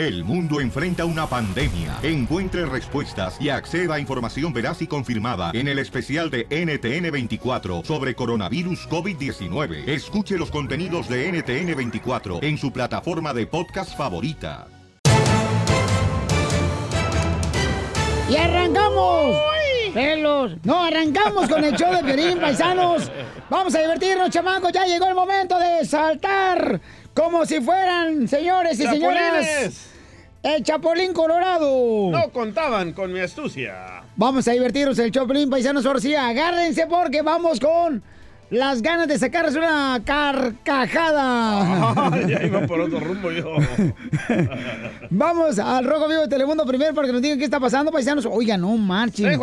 El mundo enfrenta una pandemia. Encuentre respuestas y acceda a información veraz y confirmada en el especial de NTN24 sobre coronavirus COVID-19. Escuche los contenidos de NTN24 en su plataforma de podcast favorita. ¡Y arrancamos! ¡Pelos! No, arrancamos con el show de Piolín, paisanos. Vamos a divertirnos, chamacos. Ya llegó el momento de saltar como si fueran, señores y señoras, ¡Chapulines! el Chapulín Colorado. No contaban con mi astucia. Vamos a divertirnos el Chapulín, paisanos. Sí, agárrense porque vamos con las ganas de sacarles una carcajada. Ya iba por otro rumbo yo. Vamos al Rojo Vivo de Telemundo primero para que nos digan qué está pasando, paisanos. Oiga, no marchen. Sí.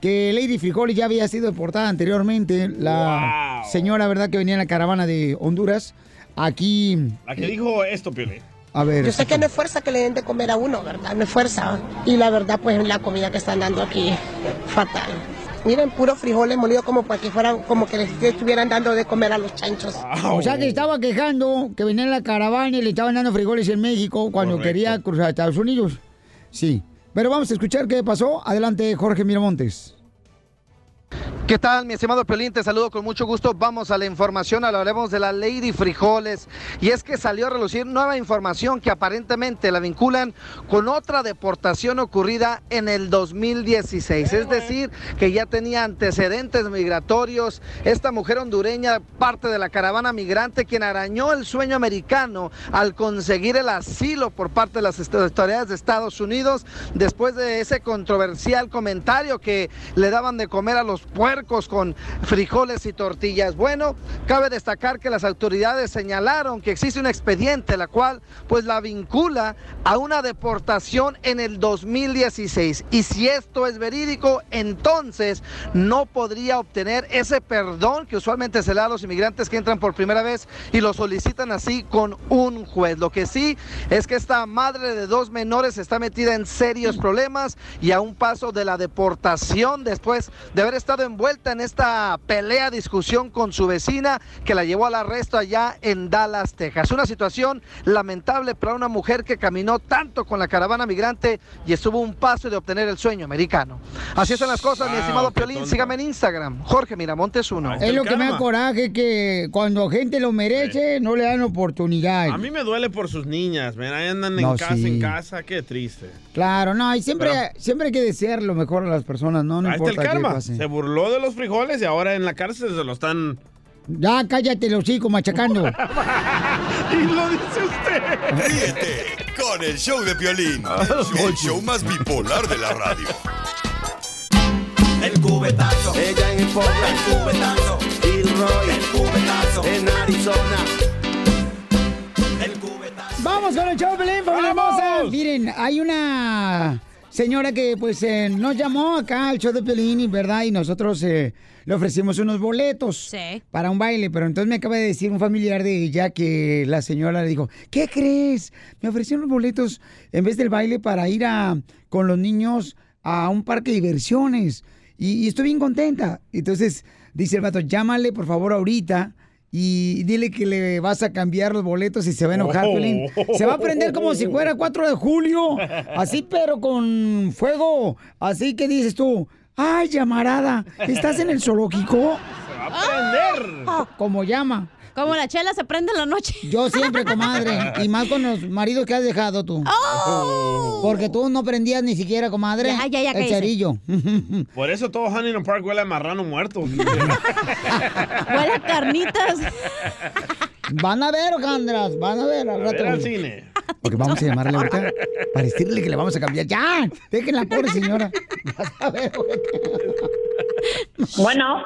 Que Lady Frijoles ya había sido deportada anteriormente. La Wow. señora, ¿verdad? Que venía en la caravana de Honduras. Aquí, La que dijo esto, Piolín. a ver. Yo sé que no es fuerza que le den de comer a uno, ¿verdad? No es fuerza. Y la verdad, pues la comida que están dando aquí, fatal. Miren, puro frijoles molidos como para que fueran, como que les estuvieran dando de comer a los chanchos. O sea que estaba quejando que venía en la caravana y le estaban dando frijoles en México cuando Correcto. quería cruzar a Estados Unidos. Sí. Pero vamos a escuchar qué pasó. Adelante, Jorge Miramontes. ¿Qué tal, mi estimado Pelín? Te saludo con mucho gusto. Vamos a la información, hablaremos de la Lady Frijoles. Y es que salió a relucir nueva información que aparentemente la vinculan con otra deportación ocurrida en el 2016. Es decir, que ya tenía antecedentes migratorios. Esta mujer hondureña, parte de la caravana migrante, quien arañó el sueño americano al conseguir el asilo por parte de las autoridades de Estados Unidos después de ese controversial comentario que le daban de comer a los puercos con frijoles y tortillas. Bueno, cabe destacar que las autoridades señalaron que existe un expediente la cual pues la vincula a una deportación en el 2016 y si esto es verídico entonces no podría obtener ese perdón que usualmente se le da a los inmigrantes que entran por primera vez y lo solicitan así con un juez. Lo que sí es que esta madre de dos menores está metida en serios problemas y a un paso de la deportación después de haber estado envuelta en esta pelea, discusión con su vecina que la llevó al arresto allá en Dallas, Texas. Una situación lamentable para una mujer que caminó tanto con la caravana migrante y estuvo un paso de obtener el sueño americano. Así están las cosas, mi estimado Piolín. tonto. Sígame en Instagram, Jorge Miramontes 1. Ahí está Es lo que me da karma. coraje que cuando gente lo merece, no le dan oportunidad. A mí me duele por sus niñas, ven, ahí andan en casa, sí. en casa, qué triste. Claro, no, y siempre, Pero- siempre hay que desear lo mejor a las personas, no, no Ahí está el importa qué karma. pase. Se burló de los frijoles y ahora en la cárcel se lo están... Ya cállate los hocico machacando. Y lo dice usted. Ríete con el show de Piolín, el show más bipolar de la radio. El cubetazo. Ella en Puebla. El cubetazo. Gilroy. El cubetazo. En Arizona. El cubetazo. Vamos con el show, Pelín, familia hermosa. Miren, hay una señora que pues eh, nos llamó acá al show de Pelín, y verdad, y nosotros eh, le ofrecimos unos boletos Sí. para un baile, pero entonces me acaba de decir un familiar de ella que la señora le dijo, ¿qué crees? Me ofrecieron los boletos en vez del baile para ir a con los niños a un parque de diversiones. Y, y estoy bien contenta. Entonces dice el vato, llámale por favor ahorita y dile que le vas a cambiar los boletos y se va a enojar, Oh. Se va a prender como si fuera 4 de julio. Así, pero con fuego. Así que dices tú, ay, llamarada, ¿estás en el zoológico? Va a prender. Como llama. Como la chela se prende en la noche. Yo siempre, comadre. Y más con los maridos que has dejado tú. ¡Oh! Porque tú no prendías ni siquiera, comadre. Ya, ya, ya, El cerillo. Por eso todo Huntington Park huele a marrano muerto. Huele a carnitas. Van a ver, Ojandras. Van a ver al A ver al cine. Porque vamos a llamarle ahorita para decirle que le vamos a cambiar. ¡Ya! Dejen la pobre señora. Vas a ver, Bueno.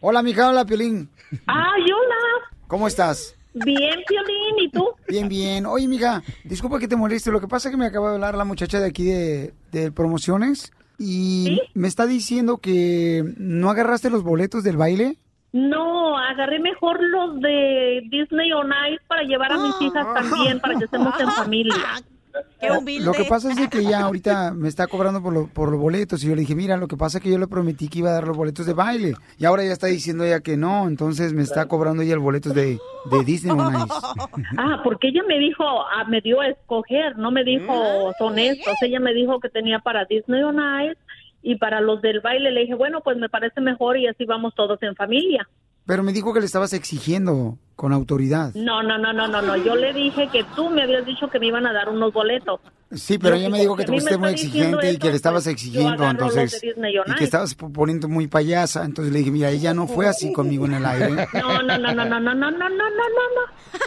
Hola, mija. Hola, Piolín. Ay, hola. ¿Cómo estás? Bien, Piolín, ¿y tú? Bien, bien. Oye, mija, disculpa que te moleste. Lo que pasa es que me acaba de hablar la muchacha de aquí de, de promociones y me está diciendo que no agarraste los boletos del baile. No, agarré mejor los de Disney on Ice para llevar a mis hijas también, para que estemos en familia. Qué humilde. Lo que pasa es que ella ahorita me está cobrando por, lo- por los boletos y yo le dije, mira, lo que pasa es que yo le prometí que iba a dar los boletos de baile y ahora ya está diciendo ella que no, entonces me está cobrando ella el boleto de, de Disney on Ice. Ah, porque ella me dijo, ah, me dio a escoger, no me dijo son estos. Ella me dijo que tenía para Disney on Ice y para los del baile. Le dije, bueno, pues me parece mejor y así vamos todos en familia. Pero me dijo que le estabas exigiendo con autoridad. No, no, no, no, no, no. Yo le dije que tú me habías dicho que me iban a dar unos boletos. Sí, pero Yo ella me dijo que te pusiste muy exigente y que le estabas pues, exigiendo, entonces, y que estabas poniendo muy payasa, entonces le dije, mira, ella no fue así conmigo en el aire. No, no, no, no, no, no, no, no, no, no, no, no.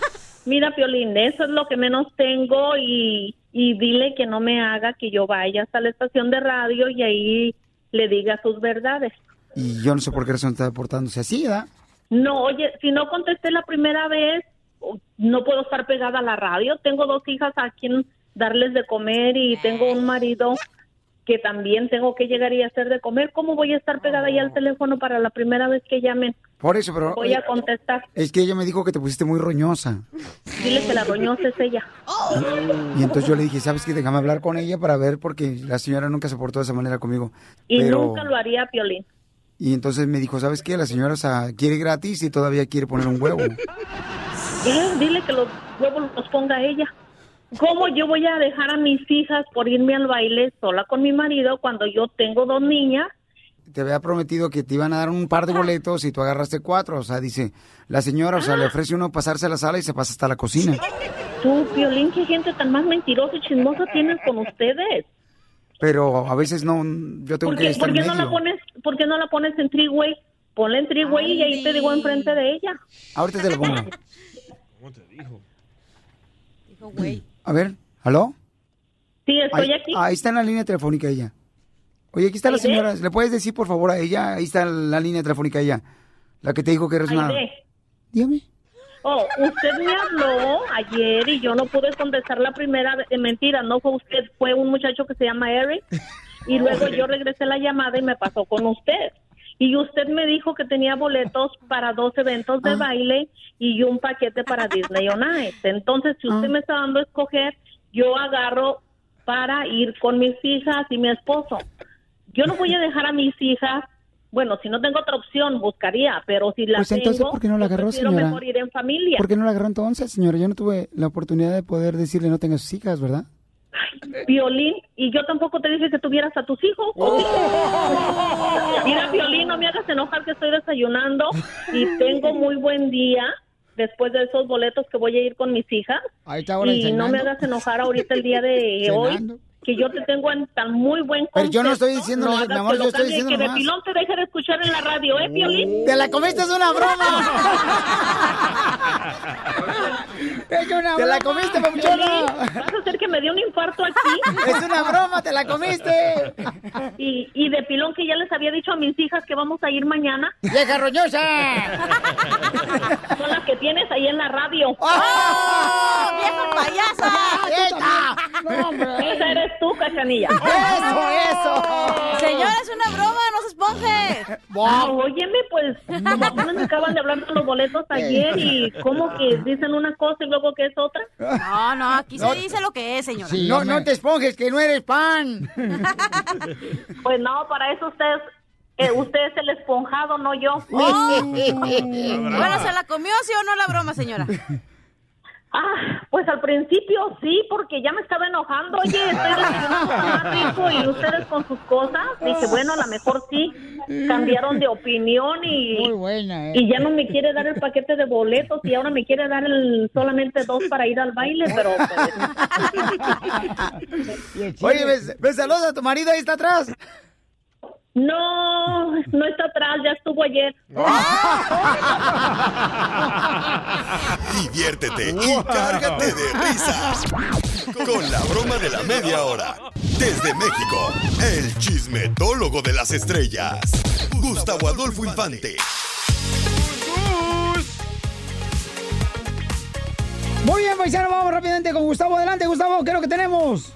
Mira, Piolín, eso es lo que menos tengo y, y dile que no me haga que yo vaya hasta la estación de radio y ahí le diga sus verdades. Y yo no sé por qué razón está portándose así, ¿verdad? No, oye, si no contesté la primera vez, no puedo estar pegada a la radio. Tengo dos hijas a quien darles de comer y tengo un marido que también tengo que llegar y hacer de comer. ¿Cómo voy a estar pegada ahí al teléfono para la primera vez que llamen? Por eso, pero Voy a contestar. es que ella me dijo que te pusiste muy roñosa. Dile que la roñosa es ella. Y entonces yo le dije, ¿sabes qué? Déjame hablar con ella para ver, porque la señora nunca se portó de esa manera conmigo. Y Pero, nunca lo haría, Piolín. Y entonces me dijo, ¿sabes qué? La señora o sea, quiere gratis y todavía quiere poner un huevo. Dile que los huevos los ponga ella. ¿Cómo yo voy a dejar a mis hijas por irme al baile sola con mi marido cuando yo tengo dos niñas? Te había prometido que te iban a dar un par de boletos y tú agarraste cuatro. O sea, dice, la señora, o sea, le ofrece uno pasarse a la sala y se pasa hasta la cocina. Tú, Piolín, qué gente tan más mentirosa y chismosa tienen con ustedes. Pero a veces no, yo tengo ¿Por que estar por en qué no la pones, por qué no la pones en three-way? Ponla en three-way y ahí te digo enfrente de ella. Ahorita te lo pongo. ¿Cómo te dijo? Dijo, güey. A ver, ¿aló? Sí, estoy ahí, aquí. Ahí está en la línea telefónica ella. Oye, aquí está la señora. ¿Le puedes decir, por favor, a ella? Ahí está la línea telefónica ella. La que te dijo que eres una... Aide. Dígame. Oh, usted me habló ayer y yo no pude contestar la primera Mentira, no fue usted, fue un muchacho que se llama Eric. Y luego yo regresé la llamada y me pasó con usted. Y usted me dijo que tenía boletos para dos eventos de baile y un paquete para Disney on Ice. Entonces, si usted me está dando a escoger, yo agarro para ir con mis hijas y mi esposo. Yo no voy a dejar a mis hijas. Bueno, si no tengo otra opción, buscaría, pero si la Pues entonces, tengo, ¿por qué no la yo agarró, señora? mejor ir en familia. ¿Por qué no la agarró entonces, señora? Yo no tuve la oportunidad de poder decirle no tenga sus hijas, ¿verdad? Violín, y yo tampoco te dije que tuvieras a tus hijos. Mira, Violín, no me hagas enojar que estoy desayunando y tengo muy buen día después de esos boletos que voy a ir con mis hijas. Ahí está ahora Y no me hagas enojar ahorita el día de Cenando. hoy. Que yo te tengo en tan muy buen Pero yo no estoy diciendo, No mi amor, yo lo estoy cambie, diciendo Que de nomás. pilón te deje de escuchar en la radio, ¿eh, Violín? ¡Te la comiste, es una broma! ¡Es una ¡Te la comiste, papuchona! ¿Vas a hacer que me dé un infarto aquí? ¡Es una broma, te la comiste! Y, y de pilón que ya les había dicho a mis hijas que vamos a ir mañana. ¡Vieja roñosa! Son las que tienes ahí en la radio. ¡Oh, vieja payasa! ¡Esta! ¡No, hombre! Esa eres tú, cachanilla. ¡Eso, eso! Señora, es una broma, no se esponje. Ah, óyeme, pues, me acaban de hablar de los boletos ayer y como que dicen una cosa y luego que es otra. No, no, aquí se dice lo que es, señora. no, no te esponjes, que no eres pan. Pues no, para eso ustedes, eh, usted es el esponjado, no yo. Oh. Bueno, ¿se la comió, sí o no la broma, señora? Ah, pues al principio sí, porque ya me estaba enojando. Oye, estoy desayunando más rico y ustedes con sus cosas. Dije, bueno, a lo mejor sí cambiaron de opinión y, Muy buena, ¿eh? y ya no me quiere dar el paquete de boletos y ahora me quiere dar el solamente dos para ir al baile, pero pues, Oye, ¿ves, ves saludos a tu marido ahí está atrás? No, no está atrás, ya estuvo ayer. Diviértete y cárgate de risas con la broma de la media hora. Desde México, el chismetólogo de las estrellas, Gustavo Adolfo Infante. Muy bien, paisano, vamos rápidamente con Gustavo. Adelante, Gustavo, ¿qué es lo que tenemos?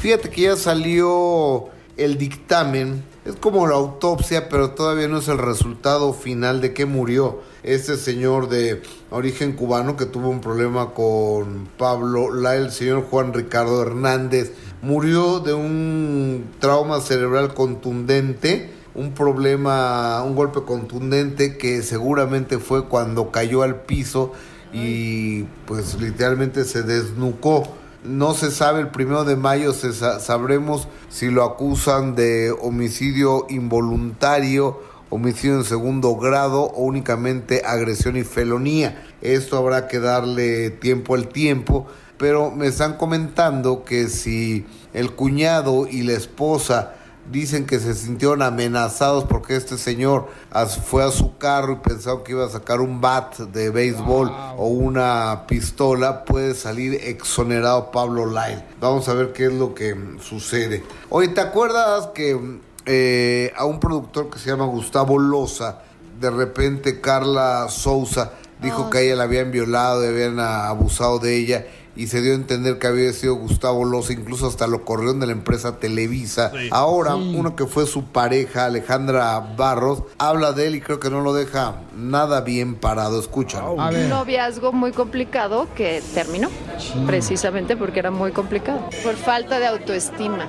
Fíjate que ya salió el dictamen. Es como la autopsia, pero todavía no es el resultado final de qué murió este señor de origen cubano que tuvo un problema con Pablo la el señor Juan Ricardo Hernández, murió de un trauma cerebral contundente, un problema, un golpe contundente que seguramente fue cuando cayó al piso y pues literalmente se desnucó. No se sabe, el primero de mayo se sa- sabremos si lo acusan de homicidio involuntario, homicidio en segundo grado o únicamente agresión y felonía. Esto habrá que darle tiempo al tiempo, pero me están comentando que si el cuñado y la esposa Dicen que se sintieron amenazados porque este señor fue a su carro y pensaba que iba a sacar un bat de béisbol o una pistola. Puede salir exonerado Pablo Lyle. Vamos a ver qué es lo que sucede. Oye, ¿te acuerdas que eh, a un productor que se llama Gustavo Loza, de repente Carla Souza dijo que a ella la habían violado y habían ah, abusado de ella? Y se dio a entender que había sido Gustavo Loza, incluso hasta lo corrieron de la empresa Televisa. Sí. Ahora, Sí. uno que fue su pareja, Alejandra Barros, habla de él y creo que no lo deja nada bien parado. Escúchalo. Un noviazgo muy complicado que terminó, precisamente porque era muy complicado. Por falta de autoestima.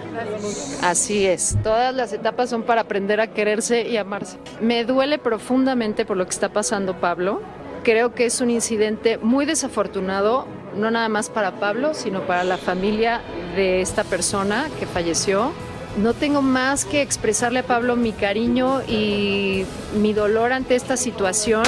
Así es. Todas las etapas son para aprender a quererse y amarse. Me duele profundamente por lo que está pasando Pablo. Creo que es un incidente muy desafortunado, no nada más para Pablo, sino para la familia de esta persona que falleció. No tengo más que expresarle a Pablo mi cariño y mi dolor ante esta situación.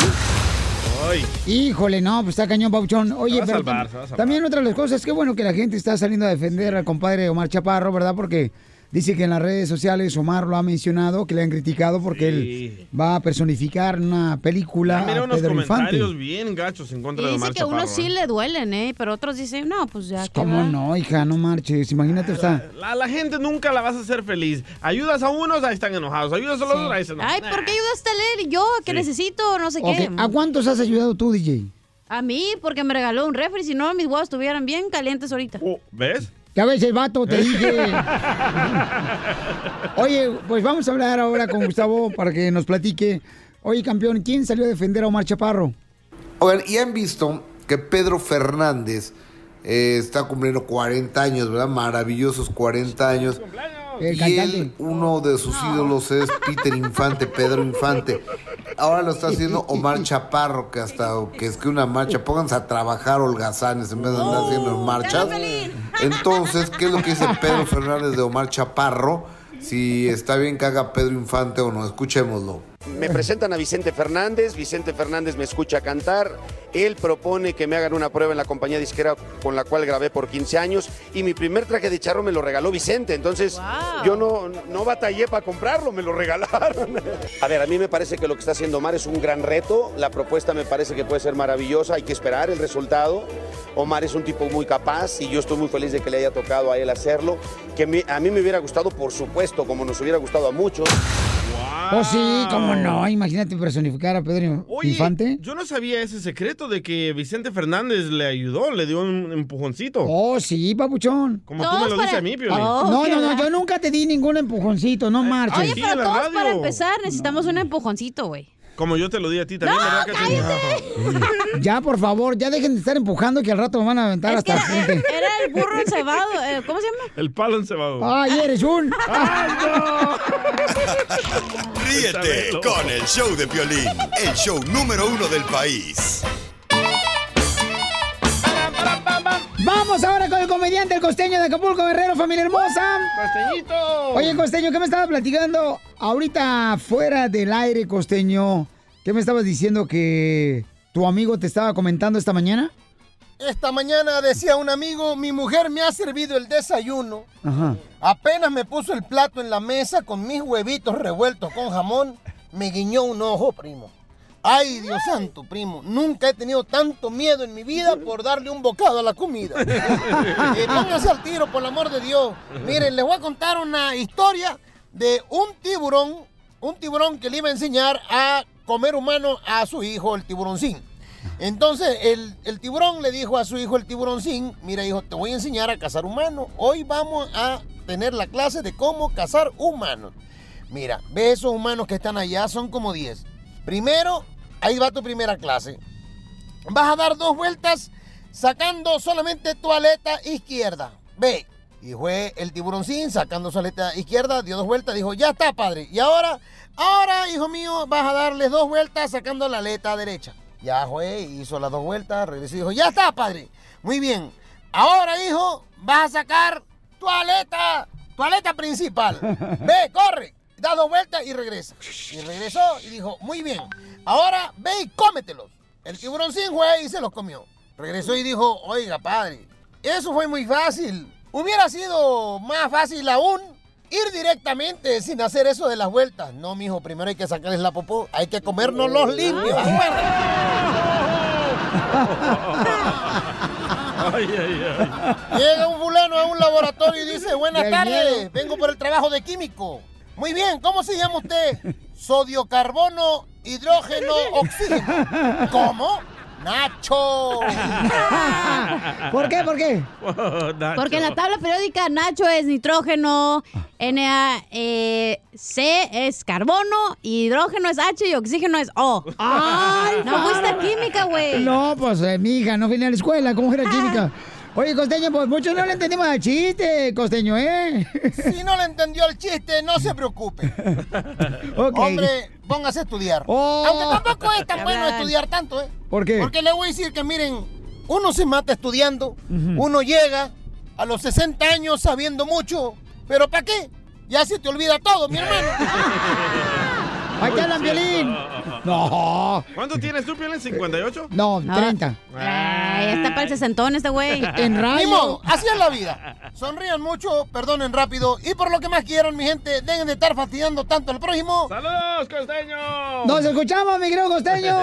Híjole, no, pues está cañón, Pauchón. Oye, pero salvar, tam- se va a salvar. también otra de las cosas, qué bueno que la gente está saliendo a defender al compadre Omar Chaparro, ¿verdad? Porque dice que en las redes sociales Omar lo ha mencionado, que le han criticado porque él va a personificar una película Mira a unos Pedro Infante. comentarios bien gachos en contra Y de dice Omar que a unos sí ¿eh? le duelen, ¿eh? Pero otros dicen, no, pues ya. que ¿Cómo va. no, hija? No marches. Imagínate, o sea, La, la gente nunca la vas a hacer feliz. Ayudas a unos, ahí están enojados. Ayudas a los otros, ahí están Ay, ¿por qué ayudaste a leer? Yo, que Sí. necesito, no sé qué. ¿a cuántos has ayudado tú, DJ? A mí, porque me regaló un refri, si no, mis huevos estuvieran bien calientes ahorita. ¿Ves? Ya ves el vato, te dije. Oye, pues vamos a hablar ahora con Gustavo para que nos platique. Oye, campeón, ¿quién salió a defender a Omar Chaparro? Oigan, y han visto que Pedro Fernández eh, está cumpliendo 40 años, ¿verdad? Maravillosos 40 años. El y él, uno de sus ídolos es Peter Infante, Pedro Infante. Ahora lo está haciendo Omar Chaparro, que hasta que es que una marcha, pónganse a trabajar holgazanes en vez de andar haciendo marchas. Entonces, ¿qué es lo que dice Pedro Fernández de Omar Chaparro? Si está bien que haga Pedro Infante o no, escuchémoslo. Me presentan a Vicente Fernández, Vicente Fernández me escucha cantar, él propone que me hagan una prueba en la compañía disquera con la cual grabé por 15 años y mi primer traje de charro me lo regaló Vicente, entonces yo no, no batallé para comprarlo, me lo regalaron. A ver, a mí me parece que lo que está haciendo Omar es un gran reto, la propuesta me parece que puede ser maravillosa, hay que esperar el resultado. Omar es un tipo muy capaz y yo estoy muy feliz de que le haya tocado a él hacerlo, que me- a mí me hubiera gustado, por supuesto, como nos hubiera gustado a muchos. Oh, sí, cómo no. Imagínate personificar a Pedro Oye, Infante. yo no sabía ese secreto de que Vicente Fernández le ayudó, le dio un empujoncito. Oh, sí, papuchón. Como tú me lo dices a mí, Piolín. Ah, no, no, no, yo nunca te di ningún empujoncito, no marches. Oye, pero todos para empezar necesitamos un empujoncito, güey. Como yo te lo di a ti también, No, ¿verdad, Cachanilla? Ya, por favor, ya dejen de estar empujando que al rato me van a aventar hasta el frente. Era el burro encebado, eh, ¿cómo se llama? El palo encebado. Ay, eres un. Ríete con el show de Piolín, el show número uno del país. Vamos ahora con el comediante, el costeño de Acapulco, Guerrero, familia hermosa. ¡Costeñito! Oye, costeño, ¿qué me estabas platicando ahorita fuera del aire, costeño? ¿Qué me estabas diciendo que tu amigo te estaba comentando esta mañana? Esta mañana decía un amigo, mi mujer me ha servido el desayuno. Ajá. Apenas me puso el plato en la mesa con mis huevitos revueltos con jamón, me guiñó un ojo, primo. Ay, Dios santo, primo, nunca he tenido tanto miedo en mi vida por darle un bocado a la comida. Eh, pónganse al tiro, por el amor de Dios. Miren, les voy a contar una historia de un tiburón, un tiburón que le iba a enseñar a comer humano a su hijo, el tiburoncín. Entonces el, tiburón le dijo a su hijo el tiburoncín, mira hijo, te voy a enseñar a cazar humanos. Hoy vamos a tener la clase de cómo cazar humanos. Mira, ve esos humanos que están allá, son como 10. Primero, ahí va tu primera clase. Vas a dar dos vueltas sacando solamente tu aleta izquierda. Ve. Y fue el tiburoncín sacando su aleta izquierda, dio dos vueltas, dijo, ya está, padre. Y ahora, ahora, hijo mío, vas a darles dos vueltas sacando la aleta derecha. Ya fue, hizo las dos vueltas, regresó y dijo, ya está, padre. Muy bien. Ahora, hijo, vas a sacar tu aleta, tu aleta principal. Ve, corre. Da dos vueltas y regresa. Y regresó y dijo, muy bien. Ahora ve y cómetelos. El tiburoncín fue y se los comió. Regresó y dijo, oiga, padre, eso fue muy fácil. Hubiera sido más fácil aún ir directamente sin hacer eso de las vueltas. No, mijo, primero hay que sacarles la popó. Hay que comernos los limpios. Ay, ay, ay. Llega un fulano a un laboratorio y dice, buenas tardes, vengo por el trabajo de químico. Muy bien, ¿cómo se llama usted? Sodio, carbono, hidrógeno, oxígeno. ¿Cómo? Nacho. ¿Por qué? ¿Por qué? Porque en la tabla periódica Nacho es nitrógeno, Na, eh, C es carbono, hidrógeno es H y oxígeno es O. ¡Ay! No fuiste química, güey. No, pues, eh, mi hija, no vine a la escuela. ¿Cómo era química? Oye, Costeño, pues muchos no le entendimos al chiste, Costeño, ¿eh? Si no le entendió el chiste, no se preocupe. Hombre, póngase a estudiar. Oh. Aunque tampoco es tan bueno estudiar tanto, ¿eh? ¿Por qué? Porque le voy a decir que, miren, uno se mata estudiando, uno llega a los 60 años sabiendo mucho, pero ¿para qué? Ya se te olvida todo, mi hermano. ¡Aquí hablan violín! No. ¿Cuánto tienes tú, Piolín? ¿58? No, 30. Ay, está para el sesentón este güey. Ni modo, así es la vida. Sonrían mucho, perdonen rápido y por lo que más quieran, mi gente, dejen de estar fastidiando tanto al prójimo. ¡Saludos, costeño! Nos escuchamos, mi querido Costeño.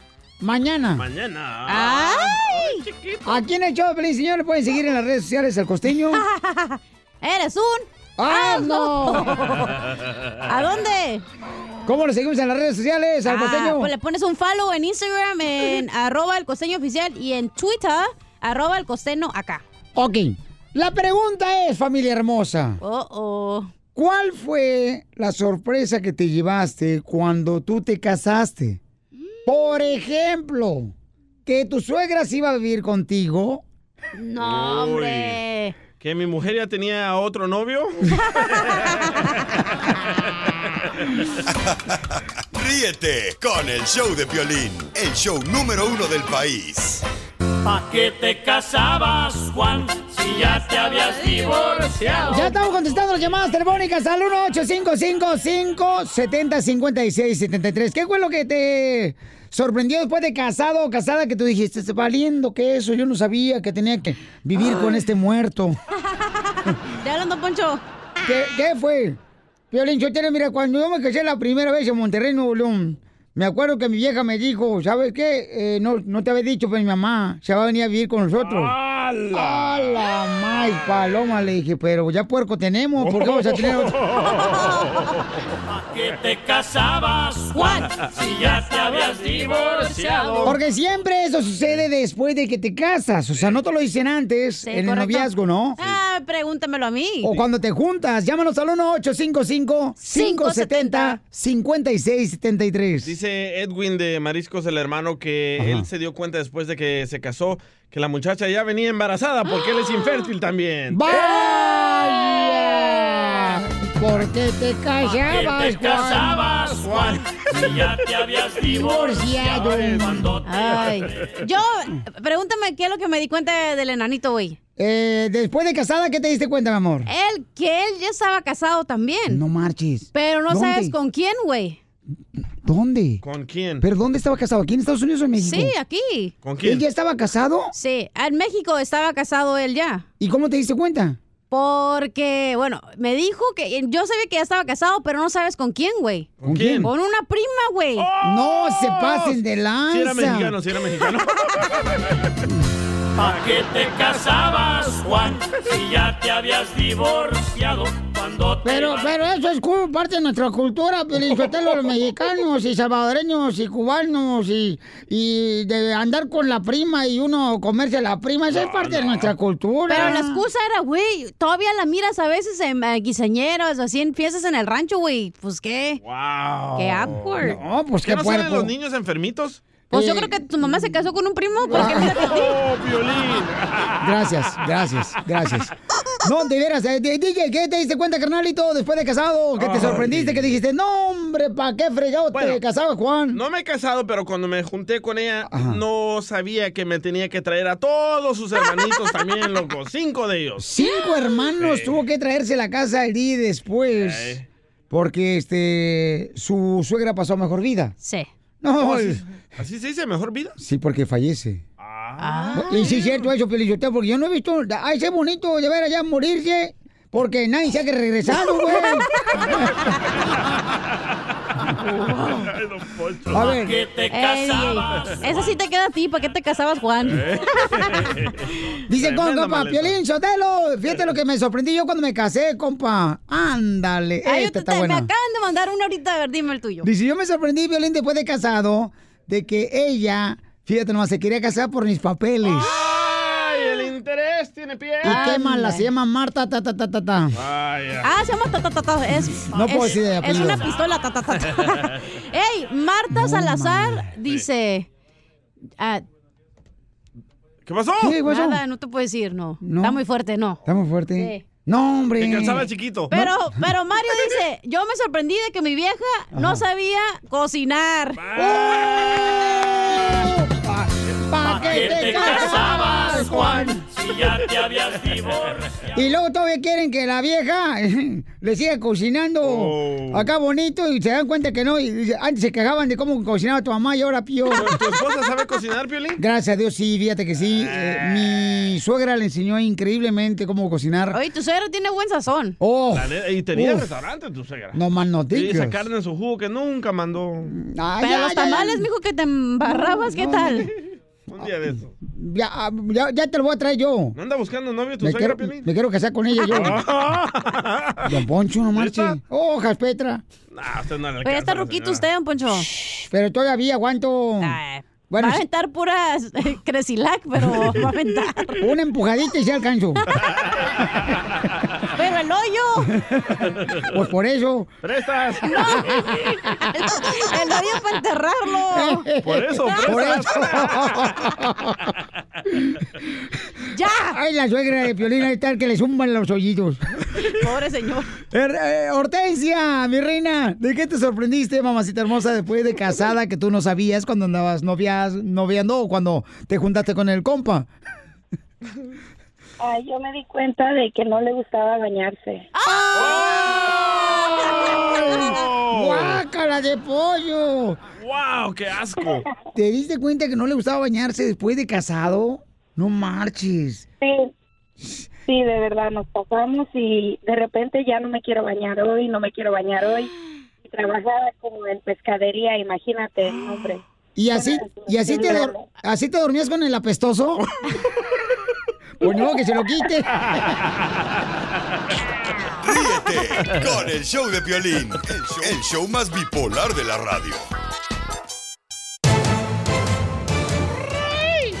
Mañana. Mañana. ¡Ay! Aquí en el show de Pelín, señor, le pueden seguir en las redes sociales al Costeño. ¡Eres un ¡Ah, no! ¿A dónde? ¿Cómo lo seguimos en las redes sociales al Ah, Costeño? pues le pones un follow en Instagram, en arroba el costeño oficial y en Twitter, arroba el costeño acá. Ok. La pregunta es, familia hermosa. Oh, oh. ¿Cuál fue la sorpresa que te llevaste cuando tú te casaste? Por ejemplo, que tu suegra se iba a vivir contigo. No, hombre. ¿Que mi mujer ya tenía otro novio? Ríete con el show de Piolín, el show número uno del país. ¿Pa' qué te casabas, Juan, si ya te habías divorciado? Ya estamos contestando las llamadas telefónicas al 1-855-570-5673. ¿Qué fue lo que te sorprendió después de casado o casada que tú dijiste, "Está valiendo que eso? Yo no sabía que tenía que vivir con este muerto. ¿Te hablan, don Poncho? ¿Qué, qué fue? Violín, yo te mira, cuando yo me casé la primera vez en Monterrey, Nuevo León, me acuerdo que mi vieja me dijo, ¿sabes qué? Eh, no, no te había dicho, pero mi mamá se va a venir a vivir con nosotros. ¡Hala! ¡A la más paloma! Le dije, pero ya puerco tenemos, ¿por qué vamos a tener otro? ¿Pa' qué te casabas, Juan, si ya te habías divorciado? Porque siempre eso sucede después de que te casas. O sea, no te lo dicen antes, Sí, en el correcto. noviazgo, ¿no? Ah, pregúntamelo a mí. O cuando te juntas, llámanos al 1-855-570-5673. Dice Edwin de Mariscos, el hermano, que él se dio cuenta después de que se casó que la muchacha ya venía embarazada porque él es infértil también. ¡Vaya! ¿Por qué te casabas, ¿Qué te casabas, Juan, si ya te habías divorciado? Cuando te Ay. Yo, pregúntame qué es lo que me di cuenta del enanito, güey. Eh, después de casada, ¿qué te diste cuenta, mi amor? Él, que él ya estaba casado también. No marches. Pero no ¿Dónde? sabes con quién, güey. ¿Dónde? ¿Con quién? ¿Pero dónde estaba casado? ¿Aquí en Estados Unidos o en México? Sí, aquí. ¿Con ¿Él ya estaba casado? Sí, en México estaba casado él ya. ¿Y cómo te diste cuenta? Porque, bueno, me dijo que yo sabía que ya estaba casado, pero no sabes con quién, güey. ¿Con quién? Con una prima, güey. No se pasen de lanza. Si era mexicano, si era mexicano. ¿Pa' qué te casabas, Juan, si ya te habías divorciado? Cuando te Pero, vas. pero eso es parte de nuestra cultura, Piolinsotelo, los mexicanos y salvadoreños y cubanos y, y de andar con la prima y uno comerse a la prima, eso es parte de nuestra cultura. Pero la excusa era, güey, todavía la miras a veces en eh, guisañeras o así en fiestas en el rancho, güey. Pues qué. Wow. Qué awkward. No, pues ¿Qué qué no salen puerco. los niños enfermitos? Pues yo creo que tu mamá se casó con un primo porque. ¡Oh, violín! Gracias, gracias, gracias. No, de veras, eh, DJ, ¿qué te diste cuenta, carnalito, después de casado? Que te sorprendiste, que dijiste, no, hombre, ¿para qué fregado Bueno, te casabas, Juan? No me he casado, pero cuando me junté con ella, Ajá. no sabía que me tenía que traer a todos sus hermanitos también, loco. Cinco de ellos. Cinco hermanos Sí. tuvo que traerse a la casa el día después. Porque este su suegra pasó mejor vida. Sí. No, sí. así, así se dice, mejor vida. porque fallece. Ah. Y sí es cierto eso, Pelizotelo, porque yo no he visto a ese bonito de ver allá morirse porque nadie se ha que regresado, güey. Don. A ver. que te Ey, casabas. Esa sí te queda a ti. ¿Para qué te casabas, Juan? Dice, con, Tremenda compa, maleta. Piolín Sotelo, fíjate lo que me sorprendí yo cuando me casé, compa. Ándale, Ay, yo esta te- está te- me acaban de mandar una ahorita. A ver, dime el tuyo. Dice, yo me sorprendí, Violín, después de casado, de que ella, fíjate nomás, se quería casar por mis papeles. ¡Ay, el interés tiene pie! Y qué mala, se llama Marta, ta, ta, ta, ta, ta. Vaya. Ah, se llama ta, ta, ta, ta. Es, No puedo es- decir de Es una pistola, ta, ta, ta, ta. Ey, Marta Salazar dice... ah, ¿Qué pasó? ¿Qué pasó? nada, no te puedo decir, no. No. Está muy fuerte, no. Está muy fuerte. Sí. No, hombre. Me calzaba chiquito. Pero, pero Mario dice, yo me sorprendí de que mi vieja no sabía cocinar. ¡Pa, pa ¿Para que qué te casabas, Juan? Si ya te habías divorciado. Y luego todavía quieren que la vieja le siga cocinando Oh. acá bonito y se dan cuenta que no. Y antes se quejaban de cómo cocinaba tu mamá y ahora peor. ¿Tu, esposa sabe cocinar, Piolín? Gracias a Dios, sí, fíjate que sí. Eh, mi suegra le enseñó increíblemente cómo cocinar. Oye, tu suegro tiene buen sazón. Oh, neta, y tenía Uf. restaurante tu suegra. no más Y noticias. esa carne en su jugo que nunca mandó. Ah, Pero ya, los ya, ya. tamales, mijo, que te embarrabas, ¿qué tal? Un día de eso. Ya, ah, ya, ya te lo voy a traer yo. ¿No anda buscando novio tu Me suegra, quiero, Piolín? me quiero casar con ella yo. Don Poncho, no marche. Hojas, Petra. Nah, usted no le Pero ya está alcanza, ruquito usted, don Poncho. Pero todavía aguanto. Bueno, va a aventar puras eh, Cresilac, pero va a aventar. Una empujadita y se alcanzo. Pero el hoyo. Pues por eso. ¡Prestas! El hoyo para enterrarlo. Por eso, Por eso. ¡Ya! Ay, la suegra de Piolín ahí está que le zumban los hoyitos. Pobre señor. Er- eh, Hortensia, mi reina, ¿de qué te sorprendiste, mamacita hermosa, después de casada que tú no sabías cuando andabas novias, noviando o cuando te juntaste con el compa? Ay, yo me di cuenta de que no le gustaba bañarse. ¡Guácala de pollo! ¡Wow! ¡Qué asco! ¿Te diste cuenta que no le gustaba bañarse después de casado? No marches. Sí, sí, de verdad, nos pasamos y de repente ya no me quiero bañar hoy, no me quiero bañar hoy. Y trabajaba como en pescadería, imagínate, hombre. ¿Y así, y así, te, así te dormías con el apestoso? Pues no, que se lo quite. Ríete con el show de Piolín, el show, el show más bipolar de la radio.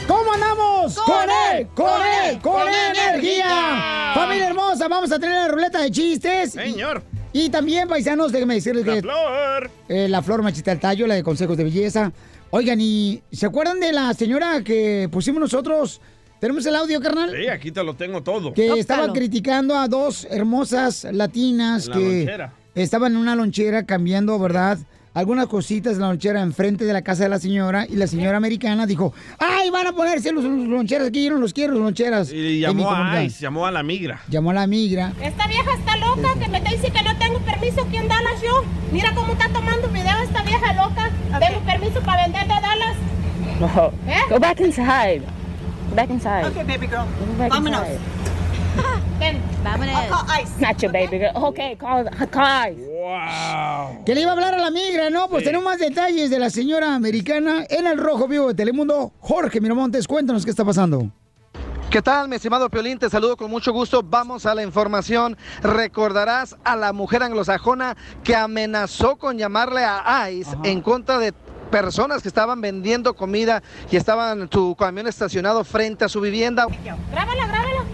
¿Cómo andamos? ¡Con él! con él! ¡Con ¡Con energía! energía! Familia hermosa, vamos a tener la ruleta de chistes. Señor. Y, y también, paisanos, déjenme decirles La que flor. eh, la flor machita el tallo, la de consejos de belleza. Oigan, ¿y se acuerdan de la señora que pusimos nosotros? ¿Tenemos el audio, carnal? Sí, aquí te lo tengo todo. que estaba criticando a dos hermosas latinas la que lonchera. estaban en una lonchera cambiando, ¿verdad? Algunas cositas de la lonchera enfrente de la casa de la señora y la señora americana dijo, ¡ay, van a ponerse los, los loncheras aquí! Yo no los quiero, los loncheras. Y llamó a comunidad". ICE, llamó a la migra. Llamó a la migra. Esta vieja está loca que me dice que no tengo permiso aquí en Dallas yo. Mira cómo está tomando video esta vieja loca. Tengo permiso para vender de Dallas. No. ¿Eh? Go back inside. Back inside. Okay, baby girl. Back Vámonos. Ven. Vámonos. I'll call ICE. Not your baby girl. Okay, call, call ICE. ¡Wow! Que le iba a hablar a la migra, ¿no? Pues tenemos más detalles de la señora americana en el Rojo Vivo de Telemundo. Jorge Miramontes, cuéntanos qué está pasando. ¿Qué tal, mi estimado Piolín? Te saludo con mucho gusto. Vamos a la información. Recordarás a la mujer anglosajona que amenazó con llamarle a ICE en contra de personas que estaban vendiendo comida y estaban en su camión estacionado frente a su vivienda. Grábala, grábala.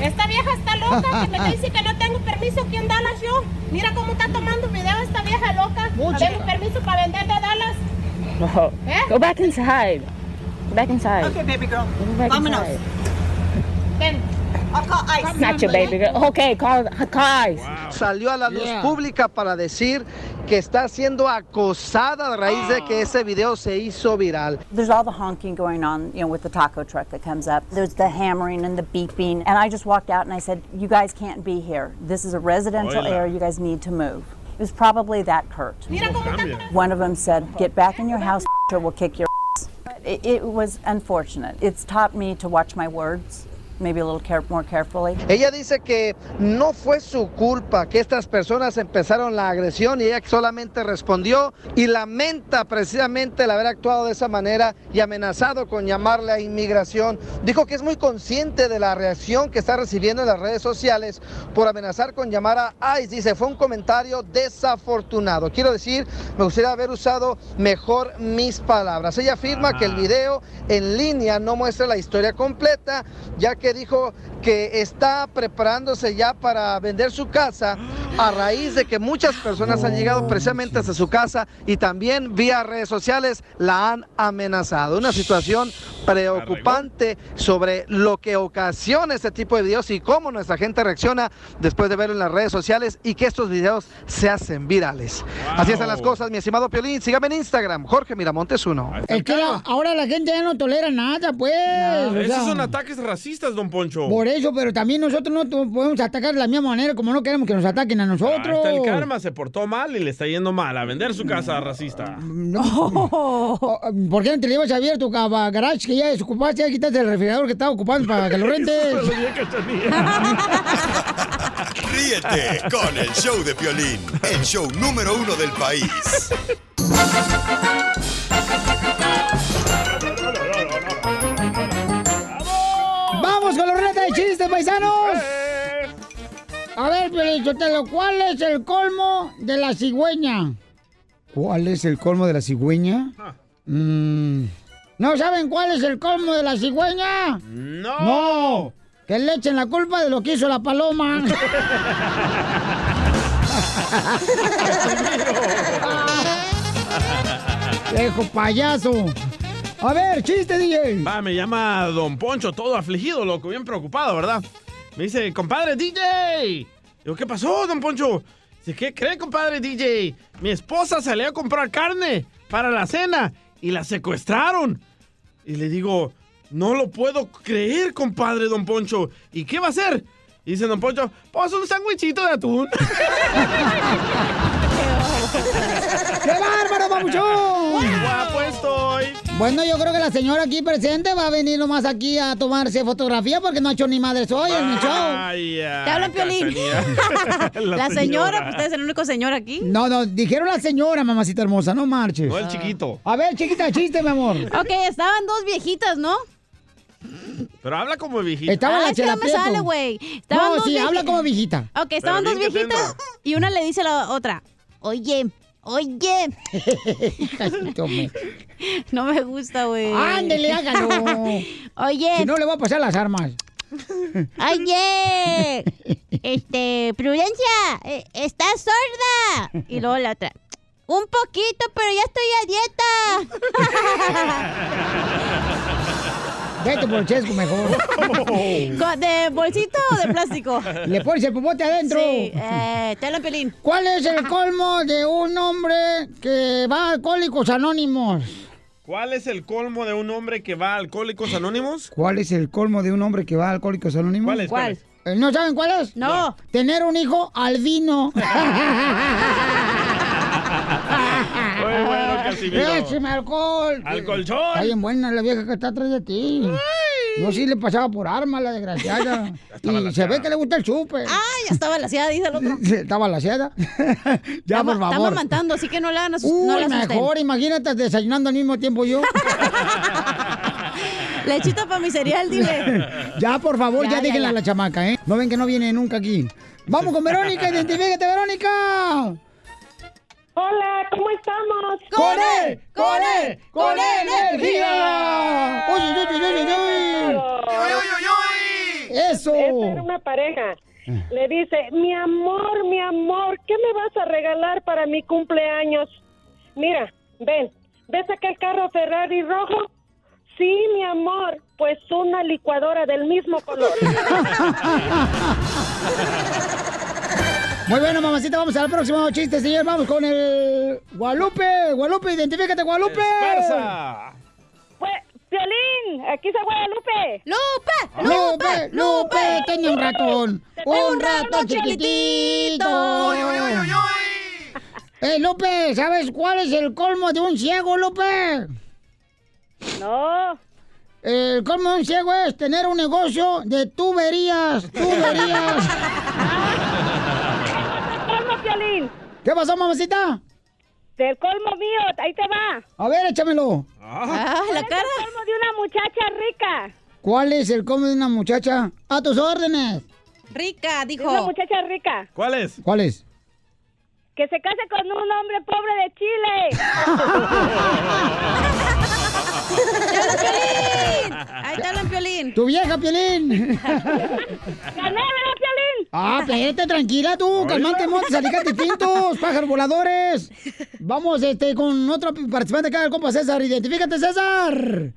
Esta vieja está loca, que me dice que no tengo permiso aquí en Dallas yo. Mira cómo está tomando video esta vieja loca. Tengo permiso para vender de Dallas. No. ¿Eh? Go back inside. Go back inside. Okay, baby girl. Vámonos. inside. Ven. I'll call ICE. Not your baby girl. Okay, call, call ICE. Salió a la luz Yeah. pública para decir que está siendo acosada a raíz de que oh. ese video se hizo viral. There's all the honking going on, you know, with the taco truck that comes up. There's the hammering and the beeping. And I just walked out and I said, You guys can't be here. This is a residential Hola. area. You guys need to move. It was probably that curt. Mira cómo está One of them said, Get back in your house or we'll kick your ass." It, it was unfortunate. It's taught me to watch my words, maybe a little care, more carefully. Ella dice que no fue su culpa que estas personas empezaron la agresión y ella solamente respondió y lamenta precisamente el haber actuado de esa manera y amenazado con llamarle a inmigración. Dijo que es muy consciente de la reacción que está recibiendo en las redes sociales por amenazar con llamar a ICE. Dice, fue un comentario desafortunado. Quiero decir, me gustaría haber usado mejor mis palabras. Ella afirma que el video en línea no muestra la historia completa, ya que dijo que está preparándose ya para vender su casa a raíz de que muchas personas han llegado precisamente hasta su casa y también vía redes sociales la han amenazado. Una situación preocupante sobre lo que ocasiona este tipo de videos y cómo nuestra gente reacciona después de verlo en las redes sociales y que estos videos se hacen virales. Así están las cosas, mi estimado Piolín. Sígame en Instagram, Jorge Miramontes 1. Es que la- ahora la gente ya no tolera nada, pues. o Esos sea, son ataques racistas, don Poncho. Por eso, pero también nosotros no podemos atacar de la misma manera como no queremos que nos ataquen a Ahí nosotros. está el karma, se portó mal y le está yendo mal a vender su casa racista. No. ¿Por qué no te llevas abierto tu cava- garage que ya desocupaste? Ya quitaste el refrigerador que estaba ocupando para que lo rentes. Ríete con el show de Piolín, el show número uno del país. ¡Vamos con la ruleta de chistes, paisanos! A ver, Piolichotelo, ¿cuál es el colmo de la cigüeña? ¿Cuál es el colmo de la cigüeña? Mm, ¿No saben cuál es el colmo de la cigüeña? No. No. Que le echen la culpa de lo que hizo la paloma. Viejo payaso. A ver, chiste, DJ. Va, me llama Don Poncho, todo afligido, loco, bien preocupado, ¿verdad? Me dice, compadre DJ. Digo, ¿qué pasó, Don Poncho? Dice, ¿qué cree, compadre DJ? Mi esposa salió a comprar carne para la cena y la secuestraron. Y le digo, no lo puedo creer, compadre Don Poncho. ¿Y qué va a hacer? Y dice Don Poncho, pues un sándwichito de atún. ¡Qué bárbaro, papuchón! Guapo estoy. Bueno, yo creo que la señora aquí presente va a venir nomás aquí a tomarse fotografía porque no ha hecho ni madre soy en el show. Te hablan, Piolín. La, señora, pues usted es el único señor aquí. No, no, dijeron la señora, mamacita hermosa, no marches. No el chiquito. A ver, chiquita, chiste, mi amor. Ok, estaban dos viejitas, ¿no? Pero habla como viejita. Estaba Ah, la es que Chela no me sale, güey. Estaban No, dos sí, habla como viejita. Ok, estaban Pero dos viejitas y una le dice a la otra, oye, oye. no me gusta, güey. Ándele, hágalo. Oye. Si no, le voy a pasar las armas. Oye, este, Prudencia, eh, ¿estás sorda? Y luego la otra, un poquito, pero ya estoy a dieta. Vete por el chesco mejor. ¿De bolsito o de plástico? Le pones el popote adentro. Sí, eh, te lo pelín. ¿Cuál es el colmo de un hombre que va a Alcohólicos Anónimos? ¿Cuál es el colmo de un hombre que va a Alcohólicos Anónimos? ¿Cuál es el colmo de un hombre que va a Alcohólicos Anónimos? ¿Cuál es? ¿Cuál es? ¿No saben cuál es? No. Tener un hijo albino. Casimiro. Écheme alcohol. ¡Al colchón! Está bien buena la vieja que está atrás de ti. No, sí le pasaba por arma la desgraciada. y se ve que le gusta el chupe. Ah, ya estaba laseada, dice el otro. Estaba laseada. ya, Está por Está favor. mamantando, así que no la hagan asus- Uy, no la mejor, imagínate desayunando al mismo tiempo yo. Lechita para mi cereal, dile. Ya, por favor, ya, Ya, ya, déjenla ya. a la chamaca, ¿eh? No ven que no viene nunca aquí. Vamos con Verónica, identifícate, Verónica. Hola, ¿cómo estamos? ¡Con él! ¡Con él! ¡Con energía! ¡Uy, uy, uy, uy, uy! ¡Eso! Esta era una pareja. Le dice, mi amor, mi amor, ¿qué me vas a regalar para mi cumpleaños? Mira, ven, ¿ves aquel carro Ferrari rojo? Sí, mi amor, pues una licuadora del mismo color. Muy bueno, mamacita, vamos al próximo chiste, señor. Vamos con el Guadalupe. Guadalupe, identifícate, Guadalupe. Pues, Violín, aquí está Guadalupe. ¡Lupe! Lupe, Lupe, tenía un ratón. Un ratón chiquitito. Eh, Lupe, ¿sabes cuál es el colmo de un ciego, Lupe? No. El colmo de un ciego es tener un negocio de tuberías, tuberías. Piolín. ¿Qué pasó, mamacita? Del colmo mío, ahí te va. A ver, échamelo. Ah, ¿Cuál es el colmo de una muchacha rica? ¿Cuál es el colmo de una muchacha? A tus órdenes. Rica, dijo. Una muchacha rica. ¿Cuál es? ¿Cuál es? Que se case con un hombre pobre de Chile. Ahí te hablan, Piolín. ¡Tu vieja, Piolín! ¡Gané, ¿verdad, Piolín? Ah, espérate, tranquila tú, calmante, montes, alicates tintos, pájaros voladores. Vamos, este, con otro participante acá, el compa César. Identifícate, César.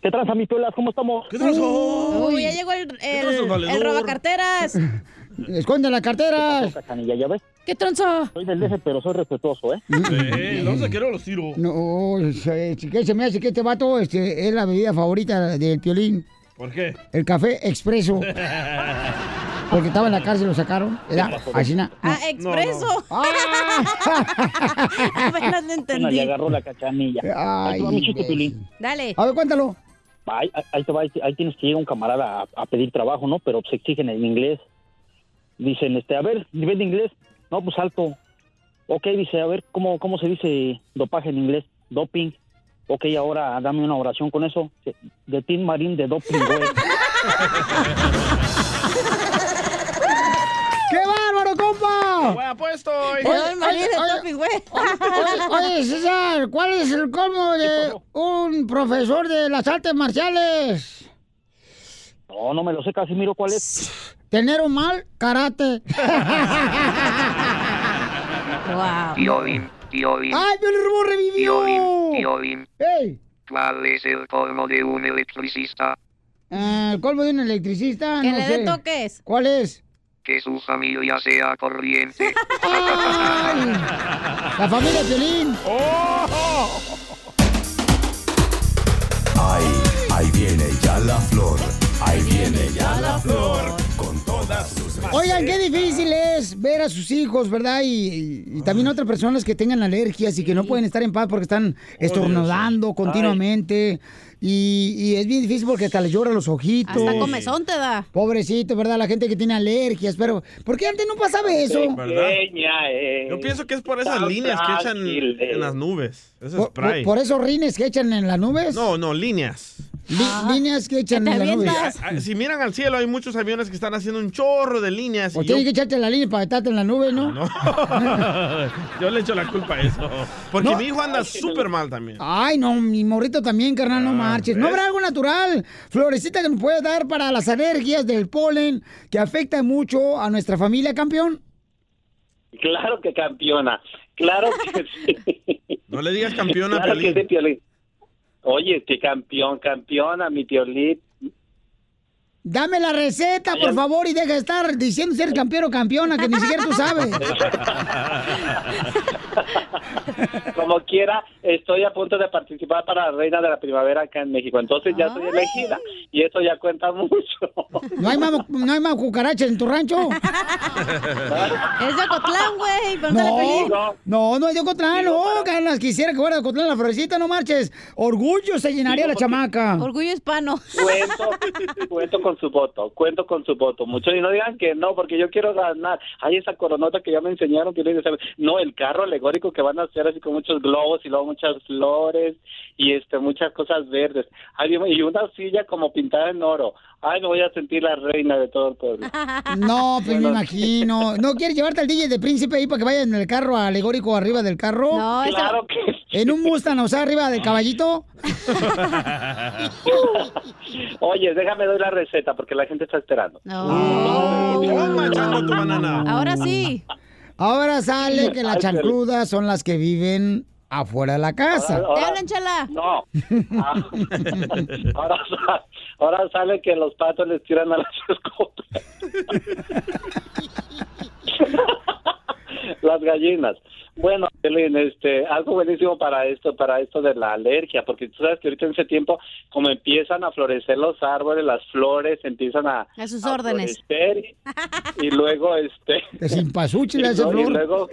¿Qué tranza, mis pelas? ¿Cómo estamos? ¿Qué Uy, ya llegó el, el, el robacarteras. Esconde las carteras. ¿ya ves? ¿Qué tronzo? Soy del DF, pero soy respetuoso, ¿eh? Sí, no se quiero los tiro. No, se, se me hace que este vato este, es la bebida favorita del piolín. ¿Por qué? El café expreso. Porque estaba en la cárcel, lo sacaron. Era Ah, expreso. Apenas lo Bueno, entendí. agarró la cachanilla. ahí te va mi chiste, Piolín. Dale. A ver, cuéntalo. Ahí, ahí te va, ahí, ahí tienes que llegar un camarada a, a pedir trabajo, ¿no? Pero se exigen en inglés. Dicen, este, a ver, nivel de inglés. No, pues alto. Ok, dice, a ver, ¿cómo, cómo se dice dopaje en inglés? Doping. Ok, ahora dame una oración con eso. De Tim Marín de doping, güey. ¡Qué bárbaro, compa! ¡Buen apuesto! Oye, oye, oye, oye, oye, César, ¿cuál es el colmo de un profesor de las artes marciales? No, no me lo sé, Casimiro, ¿cuál es? Tener un mal karate. wow. Piolín, Piolín, ¡Ay, Piolín Robot revivió! Piolín, Piolín. ¡Ey! ¿Cuál es el colmo de un electricista? Ah, ¿El colmo de un electricista? Que no le sé. dé toques. ¿Cuál es? Que su familia sea corriente. ¡Ay! La familia Piolín. Ahí, ahí viene ya la flor. Ahí viene ya la flor. Oigan, qué difícil es ver a sus hijos, ¿verdad? Y, y también otras personas que tengan alergias y que no pueden estar en paz porque están estornudando continuamente. Y, y es bien difícil porque hasta les lloran los ojitos. Hasta comezón te da. Pobrecito, ¿verdad? La gente que tiene alergias, pero ¿por qué antes no pasaba eso? ¿Verdad? Yo pienso que es por esas líneas que echan en las nubes. Ese Por, spray. por- por esos rines que echan en las nubes. No, no, líneas. Líneas que echan en las nubes. Ah, Si miran al cielo, hay muchos aviones que están haciendo un chorro de líneas. O tienes yo- que echarte la línea para estarte en la nube, ¿no? No. Yo le echo la culpa a eso. Porque No. mi hijo anda súper mal también. Ay, no, mi morrito también, carnal, no marches. ¿No habrá algo natural, florecita, que nos puede dar para las alergias del polen que afecta mucho a nuestra familia, campeón? Claro que campeona. Claro que sí. No le digas campeona a Claro que Piolín. sí, Piolín. Oye, que campeón, campeona, mi Piolín. Dame la receta, por favor, y deja de estar diciendo si eres campeón o campeona, que ni siquiera tú sabes. Como quiera, estoy a punto de participar para la Reina de la Primavera acá en México. Entonces ya soy elegida y eso ya cuenta mucho. ¿No hay más, no hay más cucarachas en tu rancho? Es de Ocotlán, güey. No, no, no es de Ocotlán, no, ganas, quisiera que fuera de Ocotlán la florecita, no marches. Orgullo se llenaría la chamaca. Orgullo hispano. Cuento, cuento con su voto, cuento con su voto. Muchos y no digan que no, porque yo quiero ganar. Hay esa coronota que ya me enseñaron que no, el carro, alegórico que van a hacer así con muchos globos y luego muchas flores y este muchas cosas verdes. Ay, Dios mío, y una silla como pintada en oro. Ay, me voy a sentir la reina de todo el pueblo. No, pues me imagino. ¿No quieres llevarte al DJ de príncipe ahí para que vaya en el carro alegórico arriba del carro? No, esa- Claro que ¿En un Mustang, o sea, arriba del caballito? Oye, déjame doy la receta porque la gente está esperando. Tu banana. Ahora sí. Ahora sale que las chancludas son las que viven afuera de la casa. Ahora- ahora- Te hablan, chala. No. Ah, ahora, sa- ahora sale que los patos les tiran a las escopas. las gallinas. Bueno, Belén, este, algo buenísimo para esto, para esto de la alergia, porque tú sabes que ahorita en ese tiempo, como empiezan a florecer los árboles, las flores empiezan a, A sus órdenes. florecer y, y luego, este, De sin pasuchi y, le hace y flor. luego,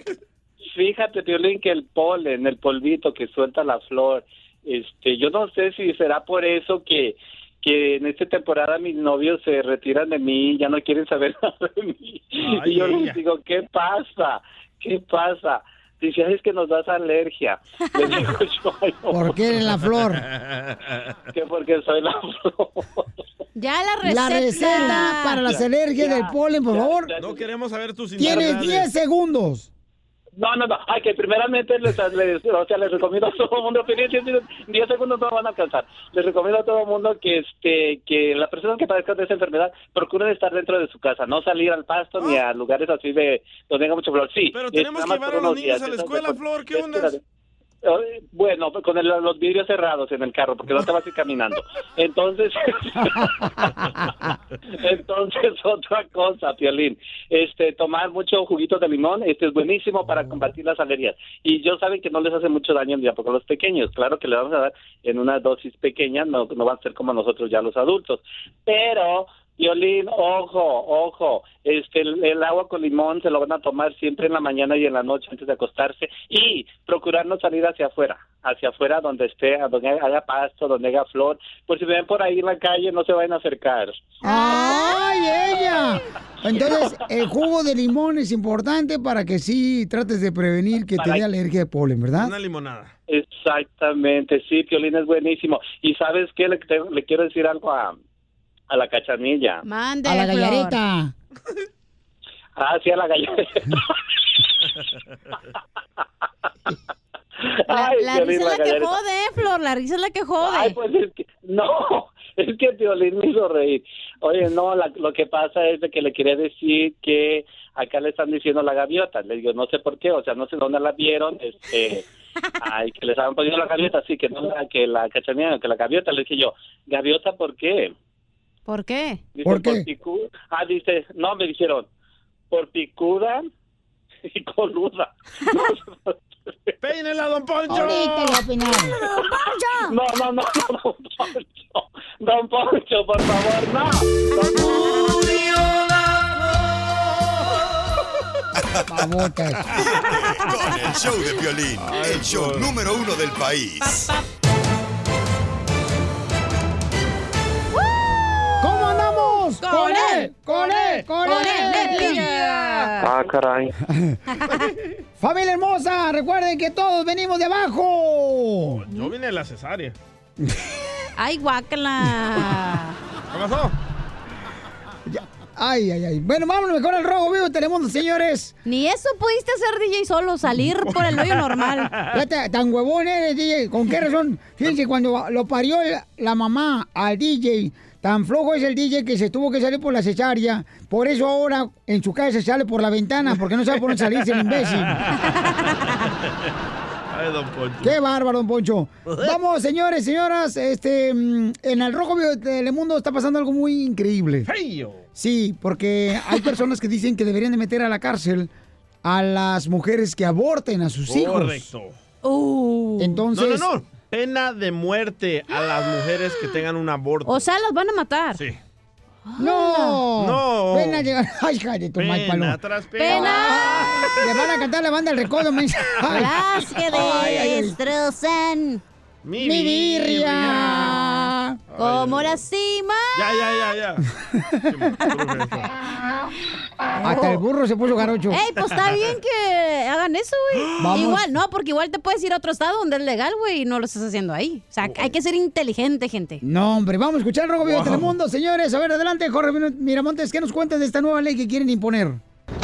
fíjate, Piolín, que el polen, el polvito que suelta la flor, este, yo no sé si será por eso que que en esta temporada mis novios se retiran de mí, ya no quieren saber nada de mí. Ay, y yo ella. les digo, ¿qué pasa? ¿Qué pasa? Dice, "Ay, es que nos das alergia. Le digo yo, "Ay, no, ¿Por qué eres la flor? que porque soy la flor. Ya la receta. La receta para las alergias del polen, por favor. No queremos saber tus Tienes intimidades. 10 segundos. No, no, no. Ay, que primeramente les, les, o sea, les recomiendo a todo el mundo, 10 segundos no van a alcanzar. Les recomiendo a todo el mundo que este que las personas que padezcan de esa enfermedad procuren estar dentro de su casa, no salir al pasto ni a lugares así de donde haya mucho flor. Sí. Pero tenemos que llevar a los niños días. a la escuela, pues, Flor. ¿Qué onda? Eh, Bueno, con el- los vidrios cerrados en el carro, porque no te vas a ir caminando. Entonces, entonces otra cosa, Piolín, este, tomar mucho juguito de limón, este es buenísimo para combatir las alergias. Y yo saben que no les hace mucho daño ni a poco a los pequeños, claro que le vamos a dar en una dosis pequeña, no, no van a ser como nosotros ya los adultos, pero Violín, ojo, ojo, este, el, el agua con limón se lo van a tomar siempre en la mañana y en la noche antes de acostarse y procurar no salir hacia afuera, hacia afuera donde esté, donde haya pasto, donde haya flor, pues si me ven por ahí en la calle no se vayan a acercar. ¡Ay, ella! Entonces, el jugo de limón es importante para que sí trates de prevenir que te dé alergia de polen, ¿verdad? Una limonada. Exactamente, sí, Piolín es buenísimo. Y sabes qué, le, te- le quiero decir algo a, a la cachanilla. Mande, A la Flor. gallareta. Ah, sí, a la gallareta. La, Ay, la Piolín, risa es la que jode, eh, Flor. La risa es la que jode. Ay, pues es que, no, es que Piolín me hizo reír. Oye, no, la- lo que pasa es de que le quería decir que acá le están diciendo la gaviota. Le digo, no sé por qué, o sea, no sé dónde la vieron, este, ay, que les estaban poniendo la gaviota, sí, que no la, que la cachanilla, que la gaviota. Le dije yo, gaviota, ¿por qué? ¿Por qué? Dice, ¿Por qué? picu- Ah, dice, no, me dijeron, por picuda y coluda. ¡Peínela, don Poncho! Ahorita voy a opinar. No, no, no, no, don Poncho. Don Poncho, por favor, no. Babotas. Con el show de violín, el show número uno del país. Andamos? Con él, ¡Con él! ¡Con Con él! Ah, caray. Familia hermosa, recuerden que todos venimos de abajo. Yo vine de la cesárea. Ay, guácala. ¿Qué pasó? Ay, ay, ay. Bueno, vámonos mejor al rojo vivo de Telemundo, señores. Ni eso pudiste hacer, DJ, solo salir por el hoyo normal. Fíjate, tan huevón eres, DJ. ¿Con qué razón? Fíjense, cuando lo parió la mamá al DJ, tan flojo es el DJ que se tuvo que salir por la cesárea. Por eso ahora en su casa se sale por la ventana, porque no sabe por dónde salirse el imbécil. Ay, don Poncho. Qué bárbaro, don Poncho. Vamos, señores, señoras, este, mm, en el Rojo Vivo de Telemundo está pasando algo muy increíble. ¡Feyo! Sí, porque hay personas que dicen que deberían de meter a la cárcel a las mujeres que aborten a sus hijos. Correcto. Uh. Entonces, No, no, no. Pena de muerte a las mujeres que tengan un aborto. O sea, las van a matar. Sí. no. No. Pena llegar. Ay, hija de tu mal Pena paloma. tras pena. ¡Pena! Le van a cantar la banda El Recodo. Ay. Las que destrozan Mi, Mi birria. Como la cima. Ya, ya, ya, ya. Hasta el burro se puso garocho. Ey, pues está bien que hagan eso, güey. Igual, no, porque igual te puedes ir a otro estado donde es legal, güey, y no lo estás haciendo ahí. O sea, hay que ser inteligente, gente. No, hombre, vamos a escuchar el Rojo Vivo de Wow. Telemundo, señores. A ver, adelante, Jorge Miramontes, ¿qué nos cuentas de esta nueva ley que quieren imponer?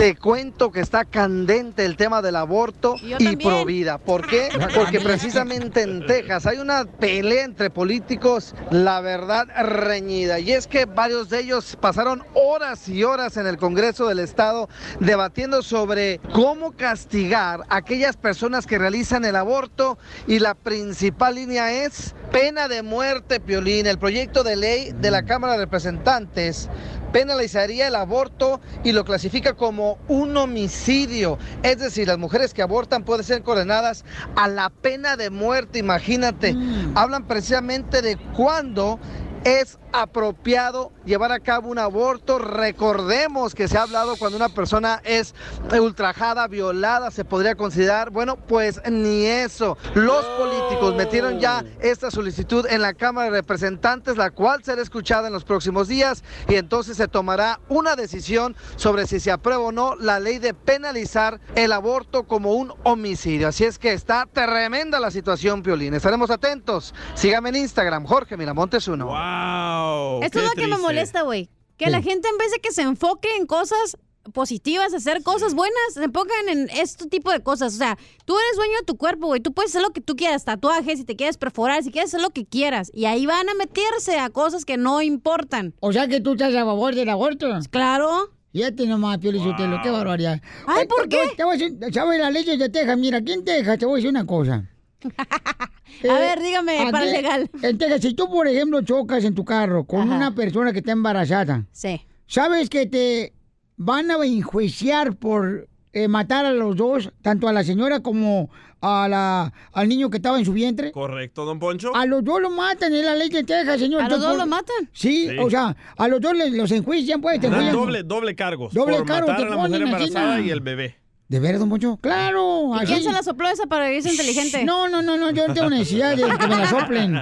Te cuento que está candente el tema del aborto yo y también. provida. ¿Por qué? Porque precisamente en Texas hay una pelea entre políticos, la verdad, reñida. Y es que varios de ellos pasaron horas y horas en el Congreso del Estado debatiendo sobre cómo castigar a aquellas personas que realizan el aborto. Y la principal línea es pena de muerte, Piolín. El proyecto de ley de la Cámara de Representantes penalizaría el aborto y lo clasifica como un homicidio. Es decir, las mujeres que abortan pueden ser condenadas a la pena de muerte, imagínate. Hablan precisamente de cuándo es apropiado llevar a cabo un aborto. Recordemos que se ha hablado cuando una persona es ultrajada, violada, se podría considerar, bueno, pues ni eso. Los políticos metieron ya esta solicitud en la Cámara de Representantes, la cual será escuchada en los próximos días y entonces se tomará una decisión sobre si se aprueba o no la ley de penalizar el aborto como un homicidio. Así es que está tremenda la situación, Piolín. Estaremos atentos. Sígame en Instagram, Jorge Miramontes uno. Wow. Esto es lo que me molesta, güey. Que la gente en vez de que se enfoque en cosas positivas, hacer cosas buenas, se enfocan en este tipo de cosas. O sea, tú eres dueño de tu cuerpo, güey. Tú puedes hacer lo que tú quieras, tatuajes, si te quieres perforar, si quieres hacer lo que quieras. Y ahí van a meterse a cosas que no importan. O sea que tú estás a favor del aborto. Claro. Fíjate nomás, Pio Lizotelo, qué barbaridad. Ay, Eh, ¿por te- Te voy a decir, ¿sabes las leyes de Texas? Mira, aquí en Texas te voy a decir una cosa. A ver, dígame, aquí- para legal. En Texas, si tú, por ejemplo, chocas en tu carro con Ajá. una persona que está embarazada. Sí. ¿Sabes que te van a enjuiciar por eh, matar a los dos, tanto a la señora como a la, al niño que estaba en su vientre? Correcto, don Poncho. A los dos lo matan, es la ley de Texas, señor. ¿A los Entonces, dos por- lo matan? Sí, Sí. o sea, a los dos les- los enjuician, pues. te doble, doble cargos. Doble por cargo matar te a la mujer ponen embarazada y el bebé. ¿De veras, don Poncho? ¡Claro! ¿Y quién se la sopló esa para irse inteligente? No, no, no, no, yo no tengo necesidad de que me la soplen.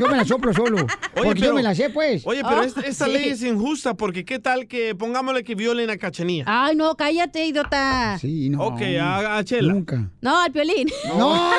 Yo me la soplo solo. porque yo me la sé, pues. Oye, pero Ah, esta, esta sí. ley es injusta porque ¿qué tal que pongámosle que violen a Cachanía? Ay, no, cállate, idiota. Sí, no. Ok, a, a Chela. Nunca. No, al piolín. No,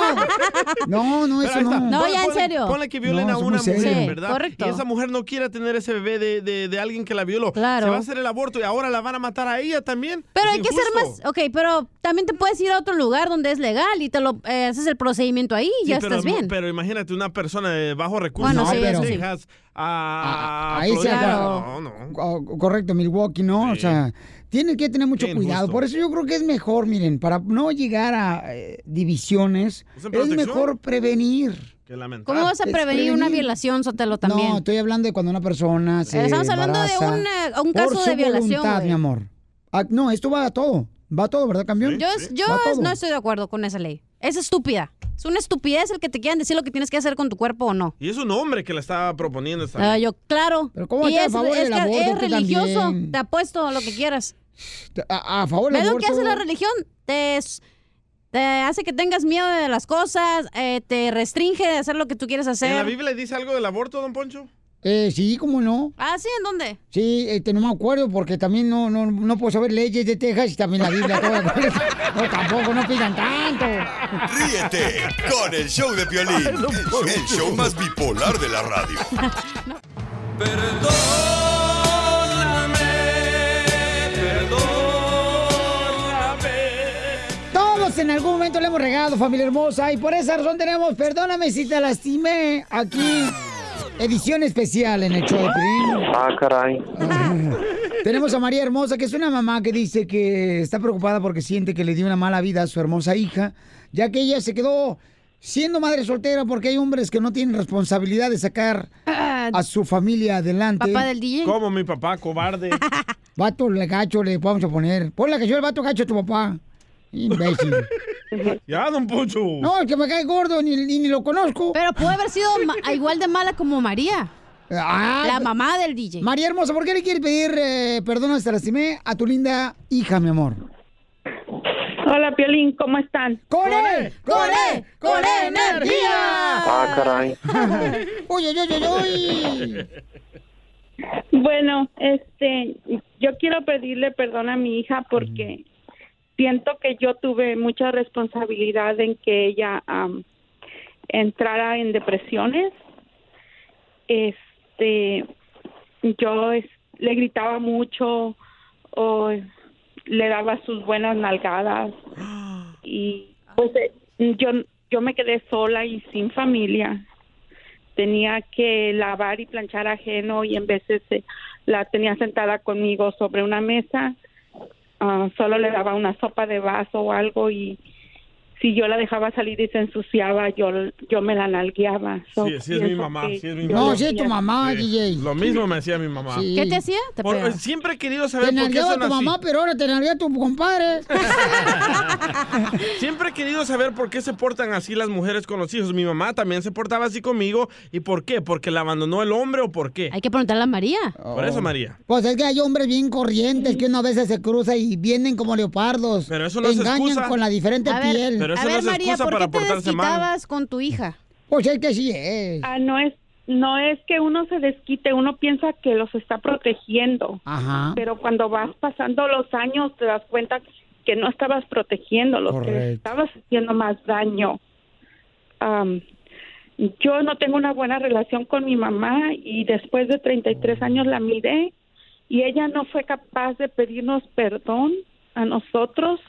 no, no, eso no. No, Ponle- ya en serio. Ponle que violen No, a una mujer. Sí, ¿verdad? correcto. Y esa mujer no quiere tener ese bebé de, de- de alguien que la violó. Claro. Se va a hacer el aborto y ahora la van a matar a ella también. Pero Es hay que ser más. Ok, pero también te puedes ir a otro lugar donde es legal y te lo eh, haces el procedimiento ahí y Sí, ya pero, estás bien. Pero imagínate una persona de bajo recursos. Bueno, sí, eso sí. Texas a, Ahí se acaba. No, no. Co- Correcto, Milwaukee, ¿no? O sea, tienes que tener mucho Qué cuidado. injusto. Por eso yo creo que es mejor, miren, para no llegar a eh, divisiones, ¿Usan es mejor prevenir. Qué lamentable. ¿Cómo vas a prevenir una violación, Sotelo, también? No, estoy hablando de cuando una persona se Estamos hablando de un, eh, un por caso su de violación, voluntad, mi amor. Ah, no, esto va a todo. Va todo, ¿verdad, campeón? Yo, yo todo. no estoy de acuerdo con esa ley. Es estúpida. Es una estupidez el que te quieran decir lo que tienes que hacer con tu cuerpo o no. Y es un hombre que la estaba proponiendo esta Ah, ley. yo, claro. Pero ¿cómo y estás a es, favor es del aborto es religioso. también? Te apuesto lo que quieras. A, a favor del ¿Ves lo aborto. que hace la religión? Te, hace que tengas miedo de las cosas, eh, te restringe de hacer lo que tú quieres ¿En la hacer. Biblia dice algo del aborto, don Poncho? Eh, sí, cómo no. Ah, sí, ¿en dónde? Sí, este, no me acuerdo porque también no, no, no puedo saber leyes de Texas y también la Biblia. toda. no, tampoco, no pidan tanto. Ríete con el show de Piolín, el show más bipolar de la radio. Todos en algún momento le hemos regado, familia hermosa, y por esa razón tenemos, perdóname si te lastimé, aquí, edición especial en el show de Piolín. Ah, caray. Tenemos a María Hermosa, que es una mamá que dice que está preocupada porque siente que le dio una mala vida a su hermosa hija, ya que ella se quedó siendo madre soltera porque hay hombres que no tienen responsabilidad de sacar a su familia adelante. Papá del DJ. Como mi papá, cobarde. Vato le gacho le vamos a poner. Ponle la canción el vato gacho a tu papá. Imbécil. ya, don Poncho. No, el que me cae gordo, ni, ni, ni lo conozco. Pero puede haber sido igual de mala como María. Ah, La mamá del DJ. María Hermosa, ¿por qué le quieres pedir eh, perdón hasta lastimé a tu linda hija, mi amor? Hola, Piolín, ¿cómo están? ¡Con él! ¡Con él! ¡Con energía! Ah, caray. ¡Uy, uy, uy, uy, uy! Bueno, este, yo quiero pedirle perdón a mi hija porque siento que yo tuve mucha responsabilidad en que ella entrara en depresiones. Este, yo es- le gritaba mucho o le daba sus buenas nalgadas. Y pues eh, yo yo me quedé sola y sin familia. Tenía que lavar y planchar ajeno y en veces eh, la tenía sentada conmigo sobre una mesa ah, solo le daba una sopa de vaso o algo y si yo la dejaba salir y se ensuciaba yo yo me la nalgueaba So, Sí, sí es mi mamá, sí es mi mamá. No, sí es tu mamá, Sí, DJ. Lo mismo me hacía mi mamá. Sí. ¿Qué te hacía? Te Por- siempre he querido saber Te por qué tu así. mamá, pero ahora te nalguea tu compadre. Siempre he querido saber por qué se portan así las mujeres con los hijos. Mi mamá también se portaba así conmigo. ¿Y por qué? ¿Porque la abandonó el hombre o por qué? Hay que preguntarle a María. Por eso, María. Pues es que hay hombres bien corrientes que una vez se cruza y vienen como leopardos. Pero eso no es Engañan excusa. con la diferente A ver, piel. Pero eso a no ver, es María, excusa ¿por para qué te portarse mal. desquitabas con tu hija? Pues es que sí es. Ah, no es no es que uno se desquite, uno piensa que los está protegiendo. Ajá. Pero cuando vas pasando los años te das cuenta que no estabas protegiéndolos, que Correcto. estabas haciendo más daño. Am, yo no tengo una buena relación con mi mamá y después de 33 años la miré y ella no fue capaz de pedirnos perdón a nosotros.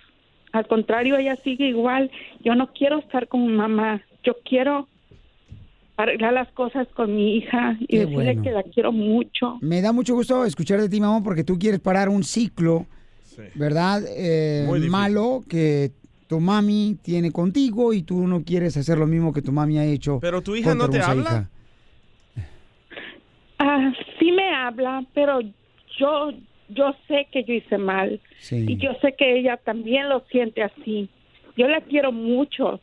Al contrario, ella sigue igual. Yo no quiero estar con mi mamá. Yo quiero arreglar las cosas con mi hija y Qué decirle bueno. que la quiero mucho. Me da mucho gusto escuchar de ti, mamá, porque tú quieres parar un ciclo, ¿verdad? Eh, malo que tu mami tiene contigo y tú no quieres hacer lo mismo que tu mami ha hecho. Pero tu hija no te habla. hija. Ah, sí me habla, pero yo yo sé que yo hice mal Sí. y yo sé que ella también lo siente así. Yo la quiero mucho,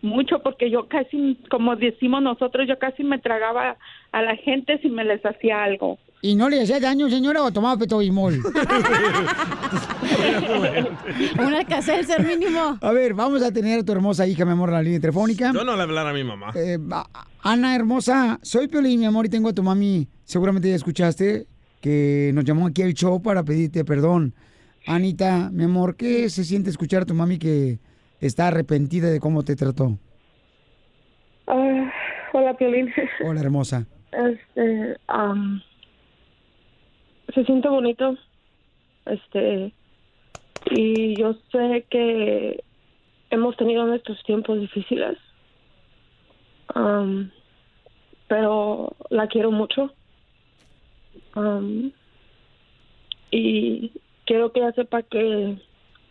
mucho porque yo casi, como decimos nosotros, yo casi me tragaba a la gente si me les hacía algo. ¿Y no le hacía daño, señora, o tomaba petobimol? Un alcacelser mínimo. A ver, vamos a tener a tu hermosa hija, mi amor, en la línea telefónica. Yo no le hablara a mi mamá. Eh, Ana, hermosa, soy Piolín, mi amor, y tengo a tu mami. Seguramente ya escuchaste que nos llamó aquí al show para pedirte perdón. Anita, mi amor, ¿qué se siente escuchar a tu mami que está arrepentida de cómo te trató? Ah, hola, Piolín. Hola, hermosa. Este, am, se siente bonito. Este, y yo sé que hemos tenido nuestros tiempos difíciles. Pero la quiero mucho. Am, y quiero que ella sepa que,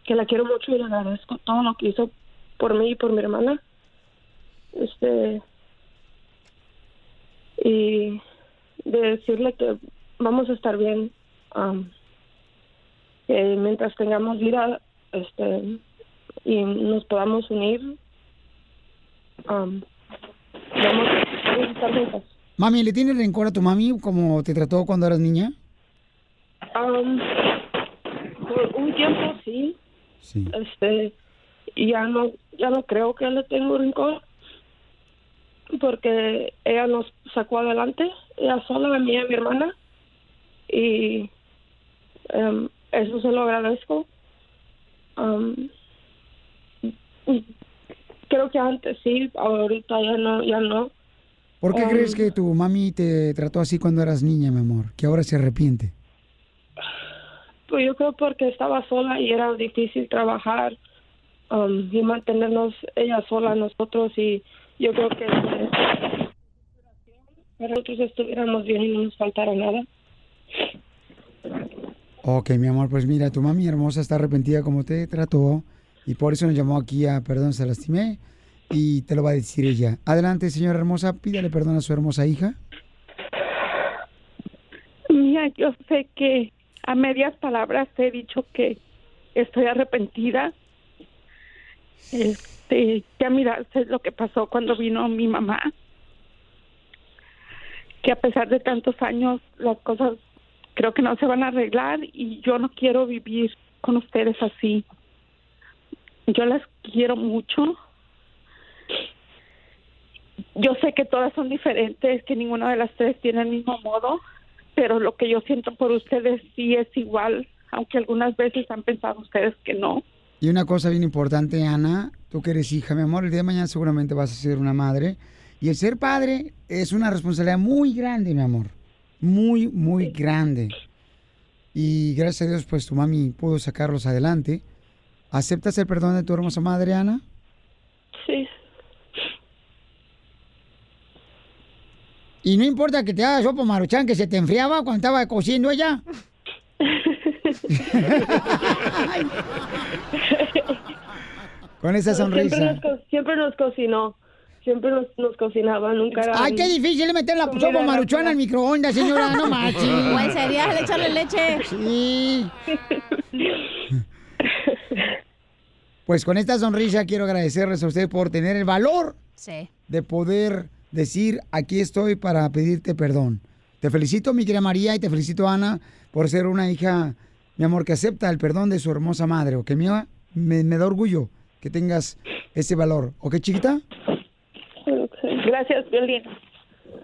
que la quiero mucho y le agradezco todo lo que hizo por mí y por mi hermana. Este, y de decirle que vamos a estar bien am, que mientras tengamos vida este y nos podamos unir am, vamos, vamos a estar juntas Mami, ¿le tienes rencor a tu mami como te trató cuando eras niña? Am, por un tiempo sí Sí. este ya no ya no creo que le tengo rencor porque ella nos sacó adelante ella sola a mí y a mi hermana y em, eso se lo agradezco y creo que antes sí ahorita ya no ya no ¿Por qué Um, crees que tu mami te trató así cuando eras niña, mi amor? Que ahora se arrepiente. Pues yo creo porque estaba sola y era difícil trabajar um, y mantenernos ella sola nosotros y yo creo que eh, nosotros estuviéramos bien y no nos faltara nada. Ok, mi amor, pues mira, tu mami hermosa está arrepentida como te trató y por eso nos llamó aquí a Perdón, se lastimé y te lo va a decir ella. Adelante, señora hermosa, pídale perdón a su hermosa hija. Mira, yo sé que a medias palabras he dicho que estoy arrepentida. Este, ya miraste lo que pasó cuando vino mi mamá. Que a pesar de tantos años las cosas creo que no se van a arreglar y yo no quiero vivir con ustedes así. Yo las quiero mucho. Yo sé que todas son diferentes, que ninguna de las tres tiene el mismo modo, pero lo que yo siento por ustedes sí es igual, aunque algunas veces han pensado ustedes que no. Y una cosa bien importante, Ana, tú que eres hija, mi amor, el día de mañana seguramente vas a ser una madre. Y el ser padre es una responsabilidad muy grande, mi amor. Muy, muy grande. Y gracias a Dios, pues tu mami pudo sacarlos adelante. ¿Aceptas el perdón de tu hermosa madre, Ana? Sí. Y no importa que te haga sopa maruchan que se te enfriaba cuando estaba cociendo ella. Con esa Siempre sonrisa. nos, co- siempre nos cocinó. Siempre nos, nos cocinaba, nunca era... Ay, qué difícil es meter la sopa maruchana al microondas, señora, no manches. El cereal, echarle leche. Sí. Pues con esta sonrisa quiero agradecerles a ustedes por tener el valor Sí. de poder decir, aquí estoy para pedirte perdón. Te felicito, mi querida María, y te felicito, Ana, por ser una hija, mi amor, que acepta el perdón de su hermosa madre. ¿Ok, mía? Me, me da orgullo que tengas ese valor. ¿Ok, chiquita? Gracias, Violín.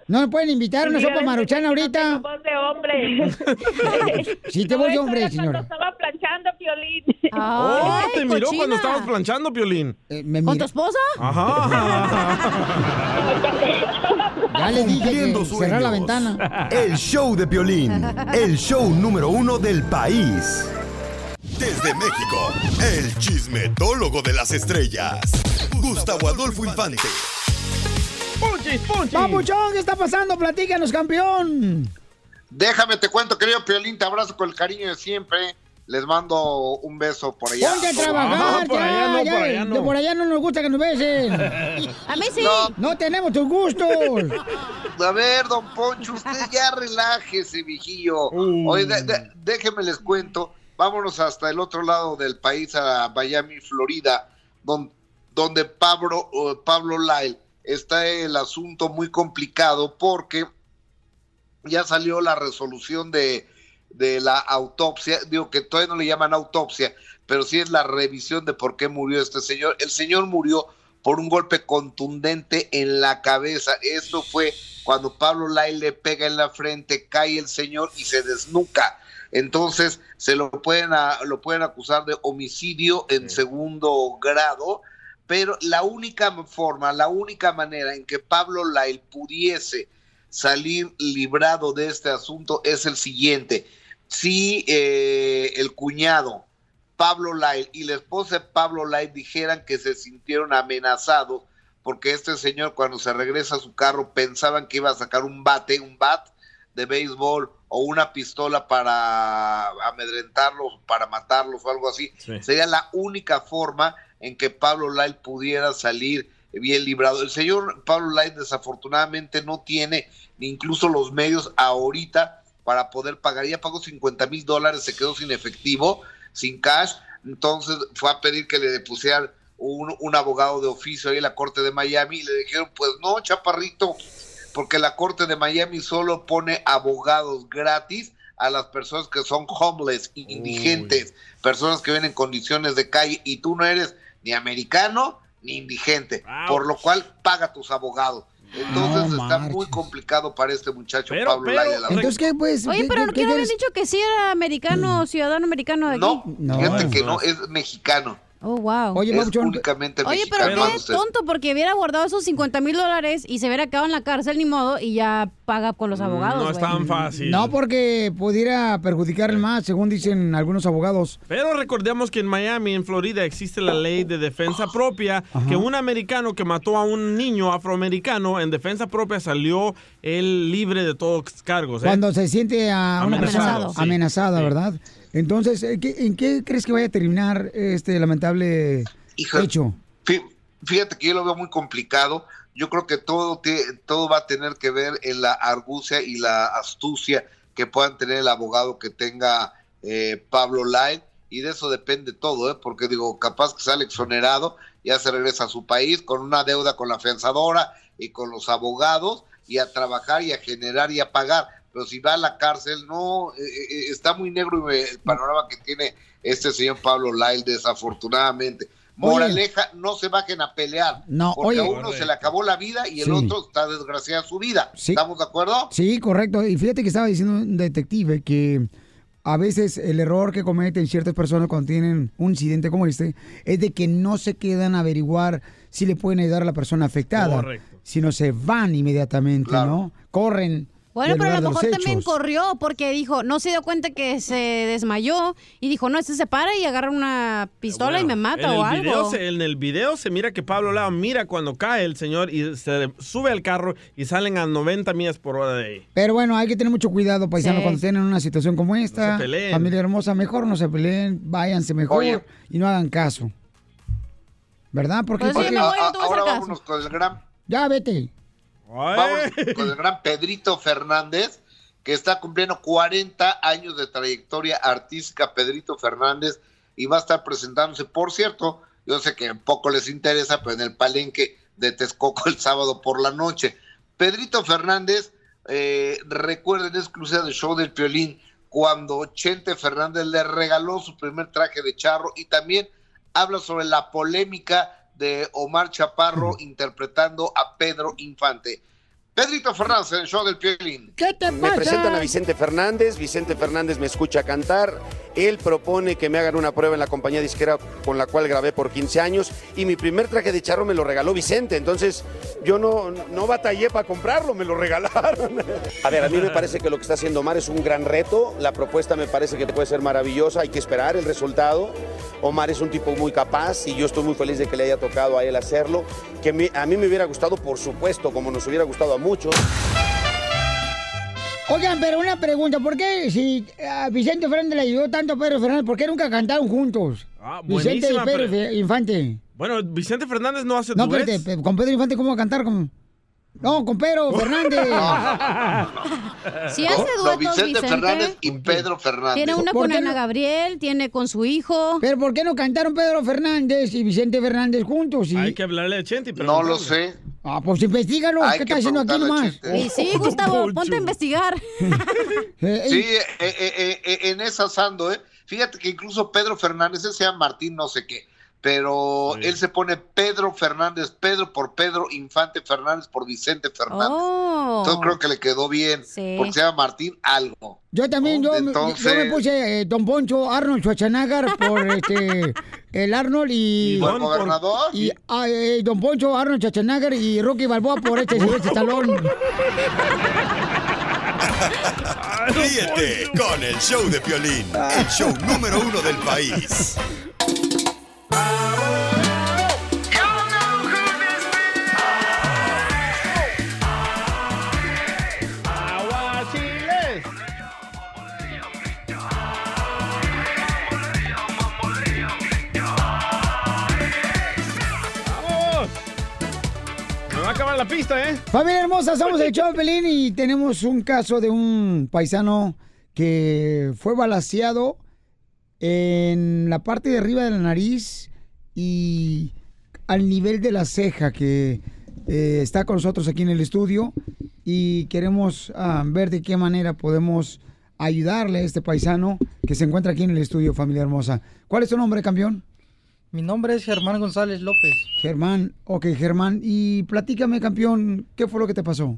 ¿No me pueden invitar a una sopa maruchana ahorita? tengo voz de hombre. Sí, te voy de hombre, era cuando señora. estaba planchando, Violín. Oh, te miró cuando estabas planchando, Piolín. ¿Con tu esposa? Ajá. Ya le dije cerrar la ventana. El show de Piolín, el show número uno del país. Desde México, el chismetólogo de las estrellas, Gustavo Adolfo Infante. Papuchón, ¿qué está pasando? Platícanos, campeón. Déjame te cuento, querido Piolín, te abrazo con el cariño de siempre. Les mando un beso por allá. Ponte a trabajar, ya, ya, de por allá no nos gusta que nos besen. A mí sí. No. No tenemos tus gustos. A ver, don Poncho, usted ya relájese, viejillo. Oye, de- de- déjeme les cuento. Vámonos hasta el otro lado del país, a Miami, Florida, don- donde Pablo, eh, Pablo Lyle está el asunto muy complicado porque ya salió la resolución de, de la autopsia. Digo que todavía no le llaman autopsia, pero sí es la revisión de por qué murió este señor. El señor murió por un golpe contundente en la cabeza. Esto fue cuando Pablo Lyle le pega en la frente, cae el señor y se desnuca. Entonces se lo pueden, a- lo pueden acusar de homicidio en segundo grado, pero la única forma, la única manera en que Pablo Lyle pudiese salir librado de este asunto es el siguiente. Si eh, el cuñado Pablo Lyle y la esposa de Pablo Lyle dijeran que se sintieron amenazados porque este señor cuando se regresa a su carro pensaban que iba a sacar un bate, un bat de béisbol o una pistola para amedrentarlos, para matarlos o algo así. Sí. Sería la única forma en que Pablo Lyle pudiera salir bien librado. El señor Pablo Lyle desafortunadamente no tiene ni incluso los medios ahorita para poder pagar. Ya pagó 50 mil dólares, se quedó sin efectivo, sin cash. Entonces fue a pedir que le pusieran un, un abogado de oficio ahí en la corte de Miami y le dijeron, pues no, chaparrito, porque la corte de Miami solo pone abogados gratis a las personas que son homeless, indigentes, personas que viven en condiciones de calle y tú no eres ni americano ni indigente, por lo cual paga tus abogados. Entonces No está muy complicado para este muchacho Pero, Pablo pero, Laya. la Entonces, ¿qué pues? Oye, ¿Qué- pero qué- ¿no qué no habían dicho que sí era americano, ciudadano americano de aquí? No, fíjate que no, es mexicano. Oh, wow. Oye, es únicamente Oye, pero qué usted. tonto, porque hubiera guardado esos 50 mil dólares y se hubiera quedado en la cárcel, ni modo, y ya paga con los abogados. No es tan fácil. No, porque pudiera perjudicar más, según dicen algunos abogados. Pero recordemos que en Miami, en Florida, existe la ley de defensa propia, que un americano que mató a un niño afroamericano en defensa propia salió él libre de todos cargos. ¿eh? Cuando se siente a una persona Amenazado, sí. amenazada, ¿verdad? Entonces, ¿en qué, en qué crees que vaya a terminar este lamentable Hijo, hecho? fí- Fíjate que yo lo veo muy complicado. Yo creo que todo, todo va a tener que ver en la argucia y la astucia que puedan tener el abogado que tenga eh, Pablo Lyle. Y de eso depende todo, ¿eh? porque digo, capaz que sale exonerado, ya se regresa a su país con una deuda con la afianzadora y con los abogados y a trabajar y a generar y a pagar. Pero si va a la cárcel, no, eh, eh, está muy negro eh, el panorama que tiene este señor Pablo Lyle, desafortunadamente. Moraleja, no se bajen a pelear. No, porque oye. a uno se le acabó la vida y el Sí. otro está desgraciada su vida. Sí. ¿Estamos de acuerdo? Sí, correcto. Y fíjate que estaba diciendo un detective que a veces el error que cometen ciertas personas cuando tienen un incidente como este es de que no se quedan a averiguar si le pueden ayudar a la persona afectada, Correcto. sino se van inmediatamente, ¿no? Corren. Bueno, pero a lo mejor también hechos. corrió porque dijo, no se dio cuenta que se desmayó y dijo, no, este se para y agarra una pistola y me mata o video algo. se- en el video se mira que Pablo Lara mira cuando cae el señor y se sube al carro y salen a 90 millas por hora de ahí. Pero bueno, hay que tener mucho cuidado, paisano, Sí. cuando estén en una situación como esta. No se peleen. Familia hermosa, mejor no se peleen, váyanse mejor Oye. y no hagan caso. ¿Verdad? Porque Oye, a- a- ahora vámonos con el gran Ya vete. Vamos con el gran Pedrito Fernández, que está cumpliendo 40 años de trayectoria artística, Pedrito Fernández, y va a estar presentándose, por cierto, yo sé que poco les interesa, pero en el palenque de Texcoco el sábado por la noche. Pedrito Fernández, eh, recuerden, es exclusiva del show del Piolín, cuando Chente Fernández le regaló su primer traje de charro y también habla sobre la polémica de Omar Chaparro interpretando a Pedro Infante. Pedrito Fernández en el show del Piolín. ¿Qué te Me presentan a Vicente Fernández, Vicente Fernández me escucha cantar, él propone que me hagan una prueba en la compañía disquera con la cual grabé por 15 años y mi primer traje de charro me lo regaló Vicente, entonces yo no, no batallé para comprarlo, me lo regalaron. A ver, a mí me parece que lo que está haciendo Omar es un gran reto, la propuesta me parece que puede ser maravillosa, hay que esperar el resultado. Omar es un tipo muy capaz y yo estoy muy feliz de que le haya tocado a él hacerlo, que me- a mí me hubiera gustado, por supuesto, como nos hubiera gustado a muchos. Oigan, pero una pregunta, ¿por qué si a Vicente Fernández le ayudó tanto a Pedro Fernández, por qué nunca cantaron juntos? Ah, Vicente y Pedro pero- Infante. Bueno, Vicente Fernández no hace No, duets. espérate, con Pedro Infante, ¿cómo va a cantar? Con... No, con Pedro Fernández. Sí hace No, duetos, Vicente, Vicente. Fernández y Pedro Fernández. Tiene una ¿Por con Ana no? Gabriel, tiene con su hijo. Pero ¿por qué no cantaron Pedro Fernández y Vicente Fernández juntos? Y- Hay que hablarle a Chente. No lo sé. Ah, pues investigalo. Hay ¿Qué que está haciendo aquí nomás? Y sí, Gustavo, ponte a investigar. Sí, eh, eh, eh, eh, en esas ando, ¿eh? Fíjate que incluso Pedro Fernández, ese se llama Martín no sé qué, pero él se pone Pedro Fernández, Pedro por Pedro, Infante Fernández por Vicente Fernández. Oh. Entonces creo que le quedó bien, Sí. porque se llama Martín algo. Yo también, yo, me- Entonces- yo me puse eh, Don Poncho Arnold Schwarzenegger por este, el Arnold y... ¿Y Don gobernador? Y ah, eh, Don Poncho Arnold Schwarzenegger y Rocky Balboa por este Silvestre Stallone. Ríete con el show de Piolín, el show número uno del país. A la pista, ¿eh? Familia hermosa, somos el show de Pelín y tenemos un caso de un paisano que fue balaseado en la parte de arriba de la nariz y al nivel de la ceja que eh, está con nosotros aquí en el estudio y queremos ah, ver de qué manera podemos ayudarle a este paisano que se encuentra aquí en el estudio, familia hermosa. ¿Cuál es tu nombre, campeón? Mi nombre es Germán González López. Germán, ok, Germán. Y platícame, campeón, ¿qué fue lo que te pasó?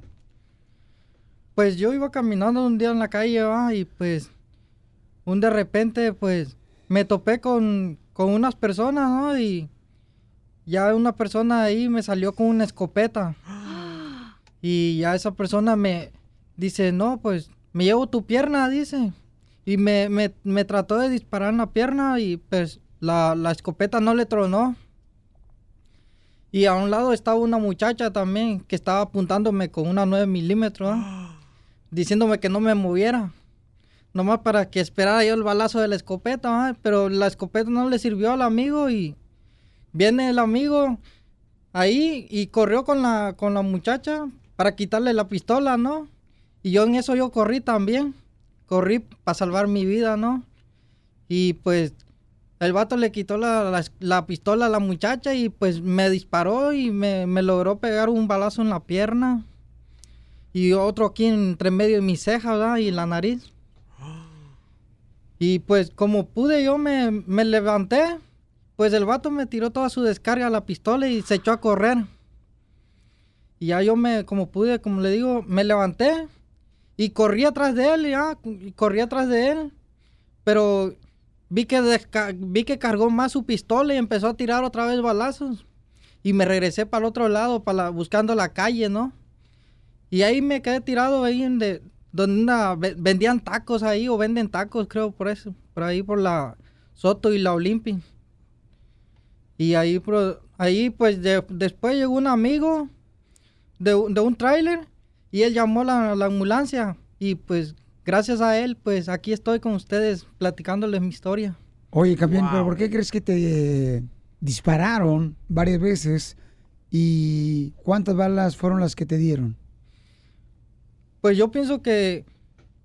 Pues yo iba caminando un día en la calle, ¿va? y pues un de repente pues me topé con, con unas personas, ¿no? Y ya una persona ahí me salió con una escopeta. Y ya esa persona me dice, no, pues me llevo tu pierna, dice. Y me, me, me trató de disparar en la pierna y pues la, la escopeta no le tronó. Y a un lado estaba una muchacha también que estaba apuntándome con una 9 milímetros, diciéndome que no me moviera. Nomás para que esperara yo el balazo de la escopeta, pero la escopeta no le sirvió al amigo y viene el amigo ahí y corrió con la, con la muchacha para quitarle la pistola, ¿no? Y yo en eso yo corrí también. Corrí para salvar mi vida, ¿no? Y pues el vato le quitó la, la- la pistola a la muchacha y pues me disparó y me, me logró pegar un balazo en la pierna. Y otro aquí entre medio de mi ceja, ¿verdad? Y la nariz. Y pues como pude yo me, me levanté pues el vato me tiró toda su descarga a la pistola y se echó a correr. Y ya yo me, como pude, como le digo, me levanté y corrí atrás de él, ya, y corrí atrás de él. Pero vi que, vi que cargó más su pistola y empezó a tirar otra vez balazos. Y me regresé para el otro lado, para buscando la calle, ¿no? Y ahí me quedé tirado ahí donde vendían tacos ahí, o venden tacos, creo, por eso. Por ahí, por la Soto y la Olimpia. Y ahí, ahí pues de- después llegó un amigo de, de un tráiler y él llamó la, la ambulancia. Y pues gracias a él, pues aquí estoy con ustedes platicándoles mi historia. Oye, campeón, ¿pero por qué crees que te dispararon varias veces? ¿Y cuántas balas fueron las que te dieron? Pues yo pienso que,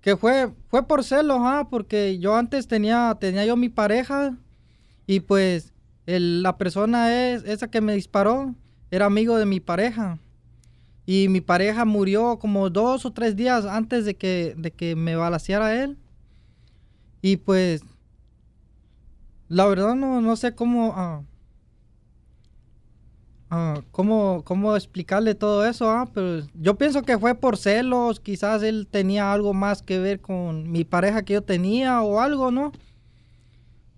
que fue, fue por celos, ah, porque yo antes tenía, tenía yo mi pareja y pues el- la persona es, esa que me disparó era amigo de mi pareja. Y mi pareja murió como dos o tres días antes de que, de que me balaceara él. Y pues, la verdad no, no sé cómo, ah, ah, cómo, cómo explicarle todo eso, ah, pero yo pienso que fue por celos, quizás él tenía algo más que ver con mi pareja que yo tenía o algo, ¿no?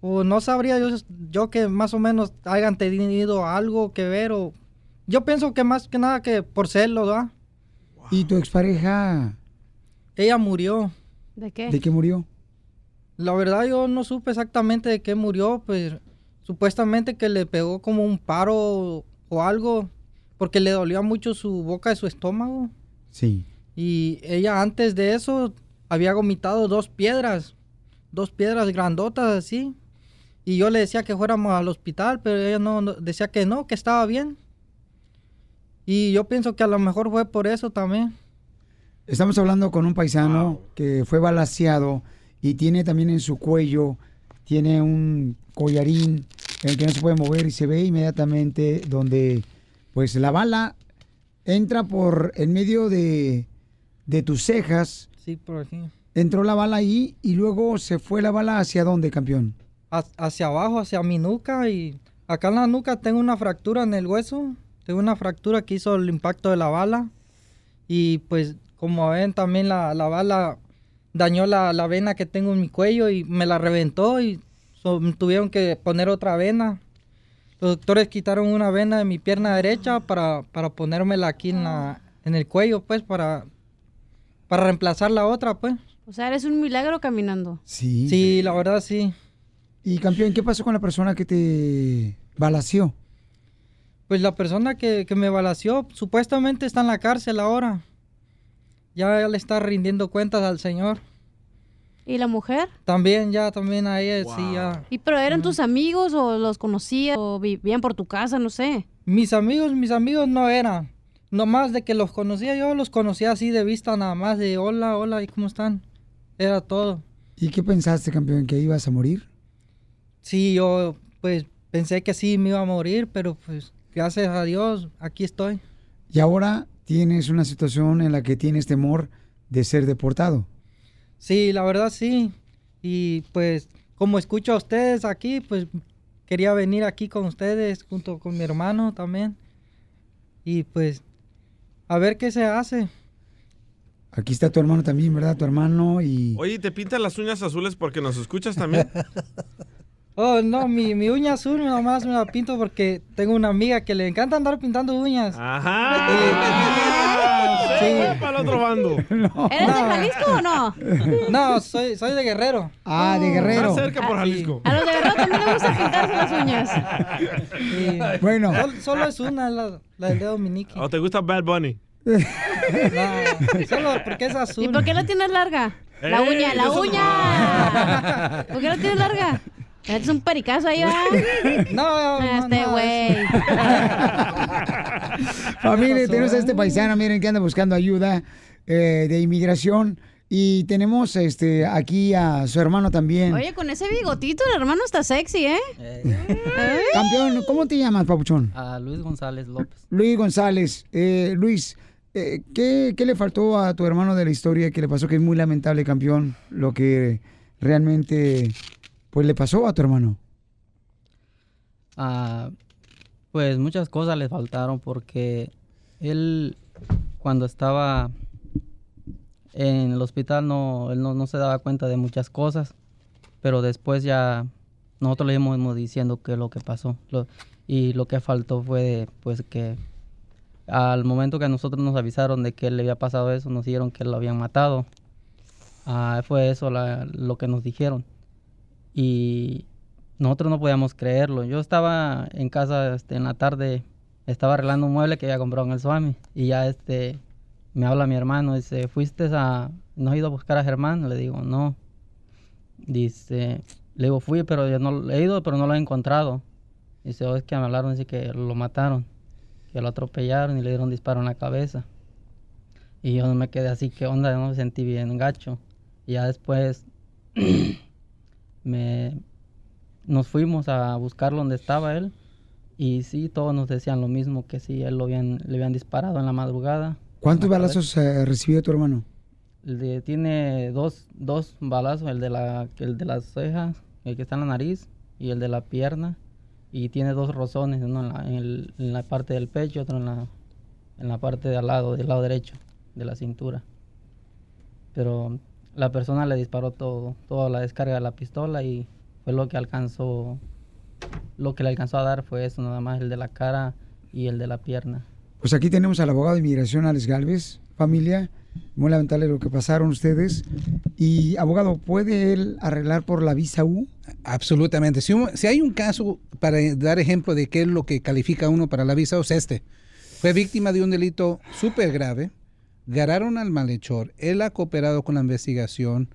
O no sabría yo, yo que más o menos hayan tenido algo que ver o... Yo pienso que más que nada que por celos, ¿ah? ¿Y tu expareja Ella murió. ¿De qué? de qué murió? La verdad yo no supe exactamente de qué murió, pues supuestamente que le pegó como un paro o algo, porque le dolía mucho su boca y su estómago. Sí. Y ella antes de eso había vomitado dos piedras, dos piedras grandotas así. Y yo le decía que fuéramos al hospital, pero ella no, no- decía que no, que estaba bien. Y yo pienso que a lo mejor fue por eso también. Estamos hablando con un paisano que fue balaseado y tiene también en su cuello, tiene un collarín en el que no se puede mover y se ve inmediatamente donde pues la bala entra por en medio de, de tus cejas, Sí, por aquí. entró la bala ahí y luego se fue la bala hacia dónde, campeón. ha- hacia abajo, hacia mi nuca y acá en la nuca tengo una fractura en el hueso. Tengo una fractura que hizo el impacto de la bala. Y pues como ven también la, la bala dañó la, la vena que tengo en mi cuello y me la reventó y so- tuvieron que poner otra vena. Los doctores quitaron una vena de mi pierna derecha para, para ponérmela aquí en, la, en el cuello, pues, para, para reemplazar la otra, pues. O sea, eres un milagro caminando. Sí. Sí, la verdad sí. Y campeón, ¿qué pasó con la persona que te balació? Pues la persona que, que me balació supuestamente está en la cárcel ahora. Ya le está rindiendo cuentas al señor. ¿Y la mujer? También, ya, también a ella, sí, ya. ¿Y pero eran tus amigos o los conocías o vivían por tu casa? No sé. Mis amigos, mis amigos no eran. Nomás de que los conocía yo, los conocía así de vista nada más de hola, hola, ¿y cómo están? Era todo. ¿Y qué pensaste, campeón, que ibas a morir? Sí, yo pues pensé que sí me iba a morir, pero pues gracias a Dios, aquí estoy. Y ahora tienes una situación en la que tienes temor de ser deportado. Sí, la verdad sí. Y pues como escucho a ustedes aquí, pues quería venir aquí con ustedes junto con mi hermano también. Y pues a ver qué se hace. Aquí está tu hermano también, ¿verdad? Tu hermano y... Oye, ¿te pintas las uñas azules porque nos escuchas también? Oh, no, mi, mi uña azul nomás me la pinto porque tengo una amiga que le encanta andar pintando uñas. Ajá. Sí. para el otro bando. ¿Eres de Jalisco o no? No, soy, soy de Guerrero. Ah, de Guerrero. Está cerca por Jalisco. A los de Guerrero también les gusta pintarse las uñas. Bueno. Solo, solo es una, la, la del dedo miniqui. ¿O te gusta Bad Bunny? No, solo porque es azul. ¿Y por qué la tienes larga? La uña, la uña. ¿Por qué la tienes larga? Es un pericazo ahí, ¿va? No, no, Este no, güey. Familia, tenemos a este paisano, miren, que anda buscando ayuda eh, de inmigración. Y tenemos este aquí a su hermano también. Oye, con ese bigotito, el hermano está sexy, ¿eh? Campeón, ¿cómo te llamas, papuchón? A Luis González López. Luis González. Eh, Luis, eh, ¿qué, qué le faltó a tu hermano de la historia que le pasó? Que es muy lamentable, campeón, lo que realmente pues le pasó a tu hermano. ah, pues muchas cosas le faltaron porque él cuando estaba en el hospital no, él no, no se daba cuenta de muchas cosas, pero después ya nosotros le íbamos diciendo qué es lo que pasó. Y lo que faltó fue pues que al momento que nosotros nos avisaron de que le había pasado eso, nos dijeron que lo habían matado. Ah, fue eso lo que nos dijeron. Y nosotros no podíamos creerlo. Yo estaba en casa este, en la tarde, estaba arreglando un mueble que había comprado en el Swami. Y ya este, me habla mi hermano, dice, ¿fuiste a, no has ido a buscar a Germán? Le digo, no. Dice, le digo, fui, pero yo no he ido, pero no lo he encontrado. Dice, oh, es que me hablaron, dice que lo mataron, que lo atropellaron y le dieron disparo en la cabeza. Y yo me quedé así, ¿qué onda? No me sentí bien gacho. Y ya después me, nos fuimos a buscarlo donde estaba él. Y sí, todos nos decían lo mismo, que sí, él lo habían, le habían disparado en la madrugada. ¿Cuántos balazos eh, recibió tu hermano? El de- tiene dos, dos balazos, el de, la, el de las cejas, el que está en la nariz y el de la pierna. Y tiene dos rozones, uno en la, en el- en la parte del pecho, otro en la, en la parte de al lado, del lado derecho de la cintura. Pero la persona le disparó todo, toda la descarga de la pistola y fue lo que alcanzó, lo que le alcanzó a dar fue eso, nada más el de la cara y el de la pierna. Pues aquí tenemos al abogado de inmigración, Alex Galvez, familia. Muy lamentable lo que pasaron ustedes. Y, abogado, ¿puede él arreglar por la visa U? Absolutamente. Si, si hay un caso para dar ejemplo de qué es lo que califica a uno para la visa, es este. Fue víctima de un delito súper grave, ganaron al malhechor, él ha cooperado con la investigación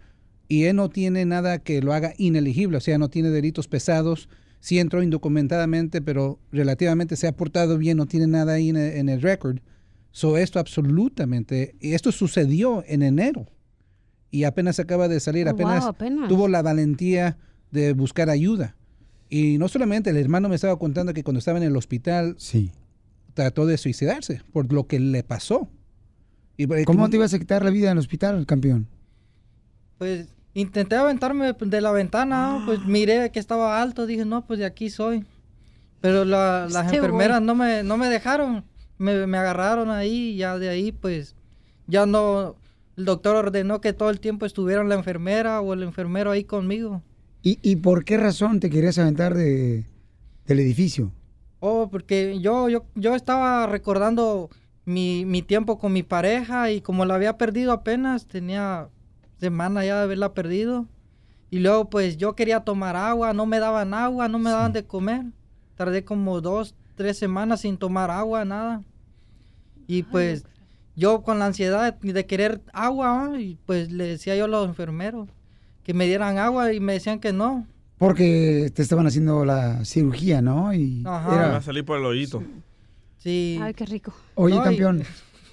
y él no tiene nada que lo haga ineligible, o sea, no tiene delitos pesados, sí entró indocumentadamente, pero relativamente se ha portado bien, no tiene nada ahí en el, en el récord. So, esto absolutamente, y esto sucedió en enero y apenas acaba de salir, Oh, wow, apenas, apenas. tuvo la valentía de buscar ayuda. Y no solamente, el hermano me estaba contando que cuando estaba en el hospital, trató de suicidarse por lo que le pasó. Y, eh, ¿Cómo te ibas a quitar la vida en el hospital, campeón? Pues intenté aventarme de la ventana, pues miré que estaba alto, dije, no, pues de aquí soy. Pero la- las Este enfermeras no me, no me dejaron, me, me agarraron ahí y ya de ahí pues ya no, el doctor ordenó que todo el tiempo estuviera la enfermera o el enfermero ahí conmigo. ¿Y, y por qué razón te querías aventar de, del edificio? Oh, porque yo, yo, yo estaba recordando mi, mi tiempo con mi pareja y como la había perdido apenas, tenía semana ya de haberla perdido. Y luego pues yo quería tomar agua, no me daban agua, no me daban de comer. Tardé como dos, tres semanas sin tomar agua, nada. Y pues yo con la ansiedad de querer agua, pues le decía yo a los enfermeros que me dieran agua y me decían que no. Porque te estaban haciendo la cirugía, ¿no? Y Ajá. A salir por el hoyito. Sí. Ay, qué rico. Oye, No, y- campeón.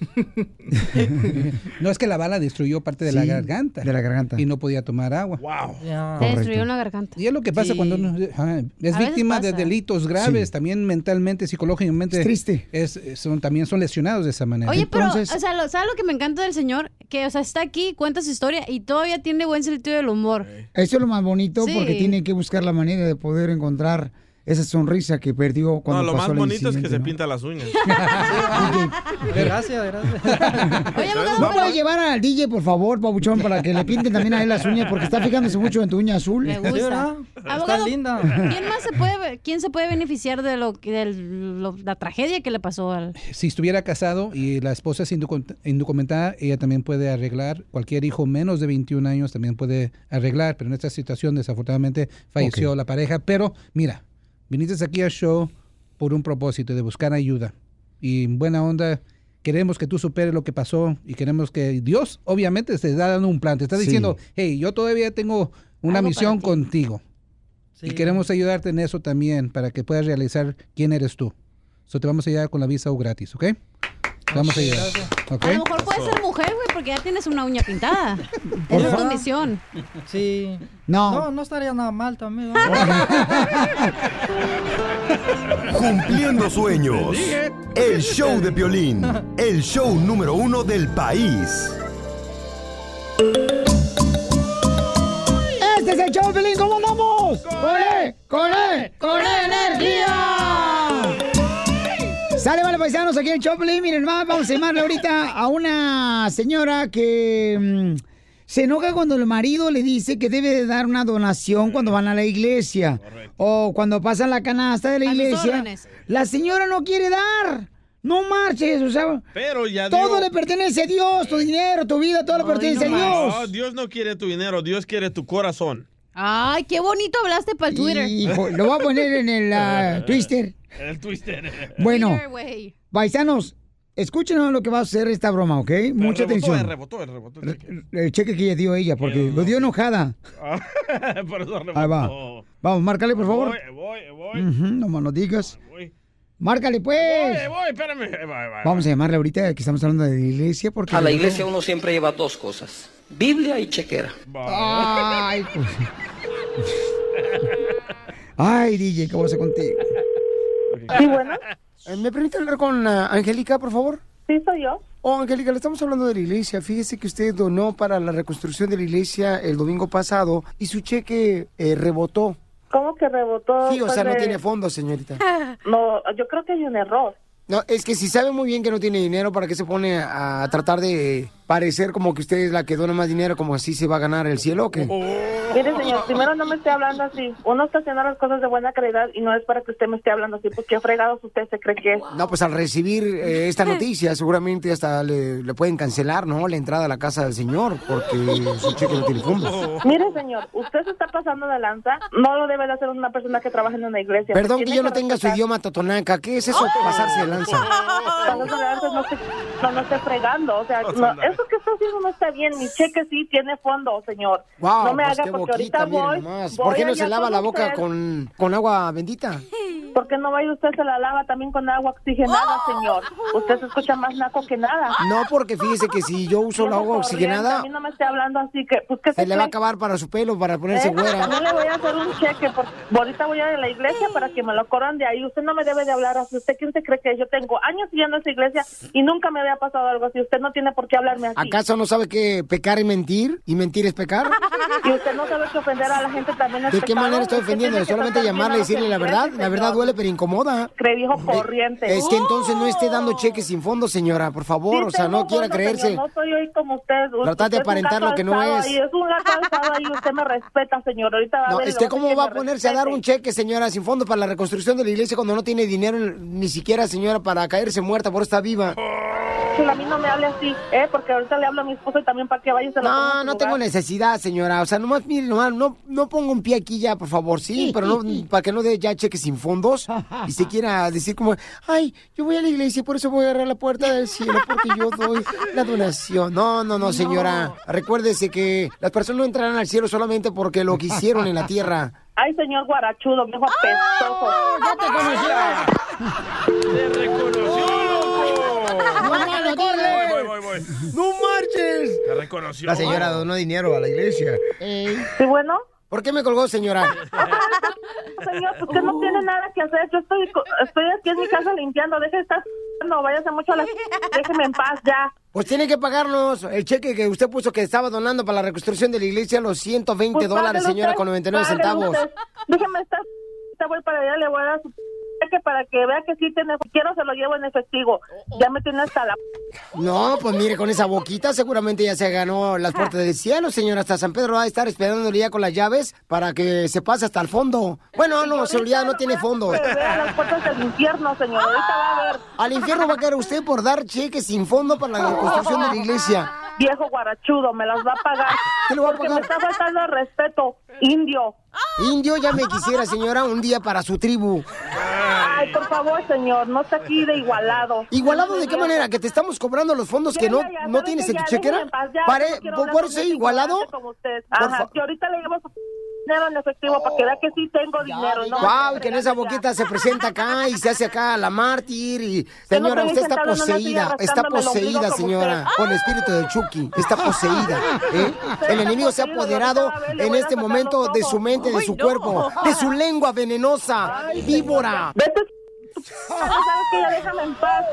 no es que la bala destruyó parte de la Sí, garganta. de la garganta. Y no podía tomar agua. Wow. Te destruyó la garganta. Y es lo que pasa Sí. cuando uno es A veces víctima de delitos graves, Sí. también mentalmente, psicológicamente. Es triste. es- son, también son lesionados de esa manera. Oye, pero, o sea, lo- ¿sabes lo que me encanta del señor? Que, o sea, está aquí, cuenta su historia y todavía tiene buen sentido del humor. Eso es lo más bonito Sí. porque tiene que buscar la manera de poder encontrar esa sonrisa que perdió cuando No, lo pasó más el bonito es que se pinta las uñas. Gracias, gracias. ¿No puedes llevar al DJ, por favor, Pabuchón, para que le pinten también a él las uñas? Porque está fijándose mucho en tu uña azul. Me gusta. Abogado, linda. ¿Quién más se puede, quién se puede beneficiar de lo que- de lo- la tragedia que le pasó al si estuviera casado y la esposa es indocu- indocumentada, ella también puede arreglar. Cualquier hijo menos de 21 años también puede arreglar. Pero en esta situación, desafortunadamente, falleció la pareja. Pero mira, viniste aquí al show por un propósito de buscar ayuda. Y en buena onda, queremos que tú superes lo que pasó y queremos que Dios, obviamente, te está dando un plan. Te está Sí. diciendo, hey, yo todavía tengo una Algo misión contigo. Y Sí. queremos ayudarte en eso también para que puedas realizar quién eres tú. So, te vamos a ayudar con la visa U gratis, ¿ok? Vamos a ayudar. A lo mejor puedes ser mujer, güey, porque ya tienes una uña pintada. Es tu misión. Sí. No. No, no estaría nada mal también. Cumpliendo sueños. El show de Piolín. El show número uno del país. Este es el show, Pelín, ¿cómo andamos? ¡Con él! ¡Con él! ¡Con él, energía! Sale, vale, paisanos, aquí en Choplin. Miren, más, vamos a llamarle ahorita a una señora que mm, se enoja cuando el marido le dice que debe de dar una donación cuando van a la iglesia. O cuando pasan la canasta de la A iglesia. La señora no quiere dar. No marches, o sea. Pero ya Todo dio- le pertenece a Dios, tu dinero, tu vida, todo le pertenece a Dios. No, Dios no quiere tu dinero, Dios quiere tu corazón. Ay, qué bonito hablaste para el Twitter. Hijo, lo voy a poner en el ah, Twister. El twister. Bueno, paisanos, escuchen lo que va a hacer esta broma, ¿ok? Mucha rebotó, atención. rebotó, rebotó. El cheque que ella dio ella, porque lo dio enojada. Por eso rebotó. Ahí va. Vamos, márcale, por favor. Voy, voy, voy. No más no digas. Voy. Márcale, pues. Voy, voy, espérame. Vamos a llamarle ahorita que estamos hablando de la iglesia, porque... A la iglesia uno siempre lleva dos cosas, Biblia y chequera. Ay, pues. Ay, DJ, ¿qué voy a hacer contigo? Sí, bueno. Eh, ¿Me permite hablar con ah, Angélica, por favor? Sí, soy yo. Oh, Angélica, le estamos hablando de la iglesia. Fíjese que usted donó para la reconstrucción de la iglesia el domingo pasado y su cheque eh, rebotó. ¿Cómo que rebotó? Sí, o sea, no de- tiene fondos, señorita. No, yo creo que hay un error. No, es que si sabe muy bien que no tiene dinero, ¿para qué se pone a tratar de parecer como que usted es la que dona más dinero, como así se va a ganar el cielo o qué? Mire, señor, primero no me esté hablando así. Uno está haciendo las cosas de buena calidad y no es para que usted me esté hablando así. Pues qué fregados usted se cree que es. No, pues al recibir eh, esta noticia, seguramente hasta le, le pueden cancelar, ¿no? La entrada a la casa del señor, porque su cheque no tiene fondos. Mire, señor, usted se está pasando de lanza. No lo debe de hacer una persona que trabaja en una iglesia. Perdón que yo no tenga su idioma totonaca. ¿Qué es eso? Pasarse de lanza. Pasarse de lanza no, no, no esté fregando. O sea, no, eso que está haciendo no está bien. Mi cheque sí tiene fondo, señor. Wow, no me pues haga qué porque boquita, ahorita voy. voy ¿Por qué no se lava la boca con, con agua bendita? ¿Por qué no vaya usted se la lava también con agua oxigenada, señor? Usted se escucha más naco que nada. No, porque fíjese que si yo uso el agua oxigenada, A mí no me esté hablando así que, pues, ¿qué se le va a acabar para su pelo, para ponerse ¿Eh? güera. También le voy a hacer un cheque, porque ahorita voy a ir a la iglesia para que me lo corran de ahí. Usted no me debe de hablar así. ¿Usted quién se cree que yo tengo años yendo a esa iglesia y nunca me había pasado algo así? Usted no tiene por qué hablarme ¿Acaso no sabe que pecar es mentir y mentir es pecar? Y usted no sabe que ofender a la gente también es ¿De qué manera estoy Usted ofendiendo? Solamente llamarle y decirle la verdad. La verdad duele, pero incomoda. Cree viejo corriente. Es que entonces no esté dando cheques sin fondo, señora, por favor. Sí o sea, no quiera fondo, creerse. señor, no soy hoy como usted. Tratar de aparentar lo que no es. ahí, Es un gato alzado ahí. Usted me respeta, señor. Ahorita va a No, ver a cómo va a ponerse a dar un cheque, señora, sin fondo para la reconstrucción de la iglesia cuando no tiene dinero ni siquiera, señora, para caerse muerta por estar viva. A mí no me hable así, ¿eh? Porque ahorita le hablo a mi esposo y también para que vaya se lo ponga No, no tengo necesidad, señora. O sea, nomás, mire, nomás, no, no pongo un pie aquí ya, por favor, sí, pero no, para que no dé ya cheques sin fondos y se quiera decir como, ay, yo voy a la iglesia y por eso voy a agarrar la puerta del cielo porque yo doy la donación. No, no, no, señora. Recuérdese que las personas no entrarán al cielo solamente porque lo que hicieron en la tierra. Ay, señor guarachudo, viejo apestoso. ¡Ya te conocía! ¡Te reconoció! ¡No, mano, corre! Voy, voy, voy. ¡No marches! Te reconoció. La señora donó dinero a la iglesia. ¿Sí, bueno? ¿Por qué me colgó, señora? Señor, usted no tiene nada que hacer. Yo estoy, co- estoy aquí en mi casa limpiando. Deje de estar... No, váyase mucho a la... Déjeme en paz ya. Pues tiene que pagarnos el cheque que usted puso que estaba donando para la reconstrucción de la iglesia, los 120 Pues dólares, señora, usted, con 99 páguelo centavos. usted. Déjeme estar... Voy para allá, le voy a dar su... cheque para que vea que sí tiene... Quiero, se lo llevo en efectivo. Ya me tiene hasta la... No, pues mire, con esa boquita seguramente ya se ganó las puertas del cielo, señora. Hasta San Pedro va a estar esperándole ya con las llaves para que se pase hasta el fondo. Bueno, no, seguridad no tiene fondo. Vea las puertas del infierno, señor. Ahorita va a ver. Al infierno va a caer usted por dar cheques sin fondo para la reconstrucción de la iglesia. Viejo guarachudo, me las va a pagar. ¿Qué va a pagar? me está faltando el respeto, indio. Indio ya me quisiera, señora, un día para su tribu. Ay, por favor, señor, no está aquí de igualado. ¿Igualado de qué manera? ¿Que te estamos cobrando los fondos que no, ya, no ¿sabe tienes en tu chequera? paz, Pare- no ¿Por, con gente igualado? como usted. Ajá, que ahorita le llevo su dinero en efectivo para que vea que sí tengo dinero. no Wow, que en esa boquita se presenta acá y se hace acá la mártir y señora, usted está poseída, está poseída, señora, por el espíritu del Chucky, está poseída, ¿eh? El enemigo se ha apoderado en este momento de su mente, de su cuerpo, de su lengua venenosa, víbora. Vete, ¿sabes qué? Ya déjame en paz.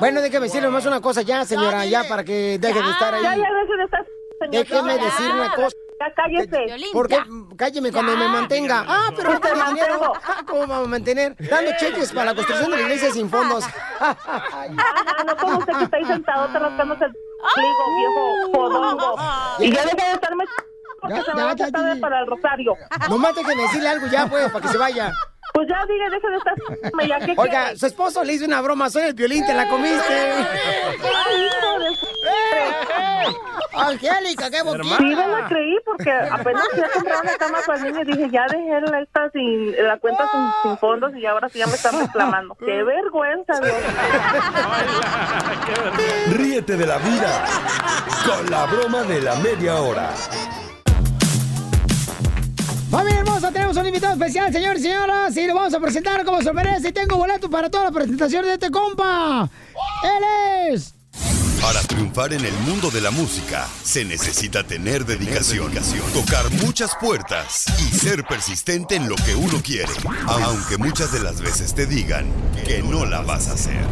Bueno, déjeme decirle más una cosa ya, señora, ya para que deje de estar Ya, ahí. ya, deje de estar. Déjeme Ya, decir ya. una cosa. Ya cállese. ¿Por qué? Cálleme cuando me mantenga. Ah, pero no Te mantengo. Ah, ¿Cómo vamos a mantener? Dando cheques para la construcción de la iglesia sin fondos. Ah, no como usted que está ahí sentado te rascándose el pliego, viejo podongo. Y ya deja de estarme porque Ya, se me ya, va a ya, ya. para el rosario. No mate que decirle algo ya, pues, para que se vaya. Pues ya diga, deja de estar ya ¿qué Oiga, quiere? su esposo le hizo una broma, soy el violín, te la comiste. Ay, hijo de su- Angélica, qué boquita. Sí, no la creí porque apenas fui a comprar una cama para el niño y dije, ya dejé la, esta sin, la cuenta sin, sin fondos y ahora sí ya me están reclamando. ¡Qué vergüenza, Dios! Ríete de la vida con la broma de la media hora. Familia tenemos un invitado especial, señores y señoras, y lo vamos a presentar como se merece. Y tengo boleto para toda la presentación de este compa. Él es... Para triunfar en el mundo de la música se necesita tener dedicación, tocar muchas puertas y ser persistente en lo que uno quiere, aunque muchas de las veces te digan que no la vas a hacer.